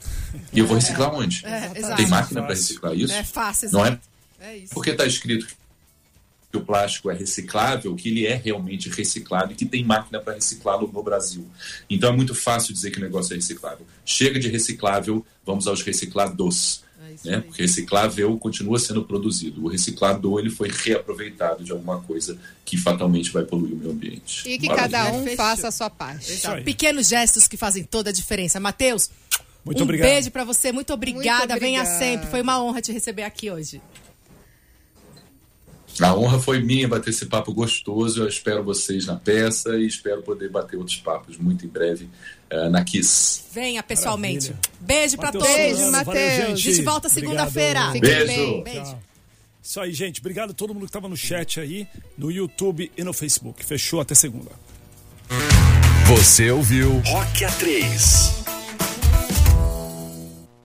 E: E eu vou reciclar onde? É, Tem máquina para reciclar isso?
C: É fácil,
E: Não é? é Porque está escrito que o plástico é reciclável, que ele é realmente reciclado e que tem máquina para reciclá-lo no Brasil. Então é muito fácil dizer que o negócio é reciclável. Chega de reciclável, vamos aos reciclados. É né? Porque reciclável continua sendo produzido. O reciclador ele foi reaproveitado de alguma coisa que fatalmente vai poluir o meio ambiente.
D: E que cada um faça a sua parte.
C: Pequenos gestos que fazem toda a diferença. Matheus, muito um obrigado. beijo para você. Muito obrigada. Muito Venha sempre. Foi uma honra te receber aqui hoje.
E: A honra foi minha bater esse papo gostoso. Eu espero vocês na peça e espero poder bater outros papos muito em breve uh, na Kiss.
C: Venha pessoalmente. Maravilha. Beijo para todos. Beijo,
D: Matheus. A
C: gente volta segunda-feira.
E: Beijo. Bem. Beijo.
B: Isso aí, gente. Obrigado a todo mundo que estava no chat aí, no YouTube e no Facebook. Fechou até segunda.
A: Você ouviu Rock A3.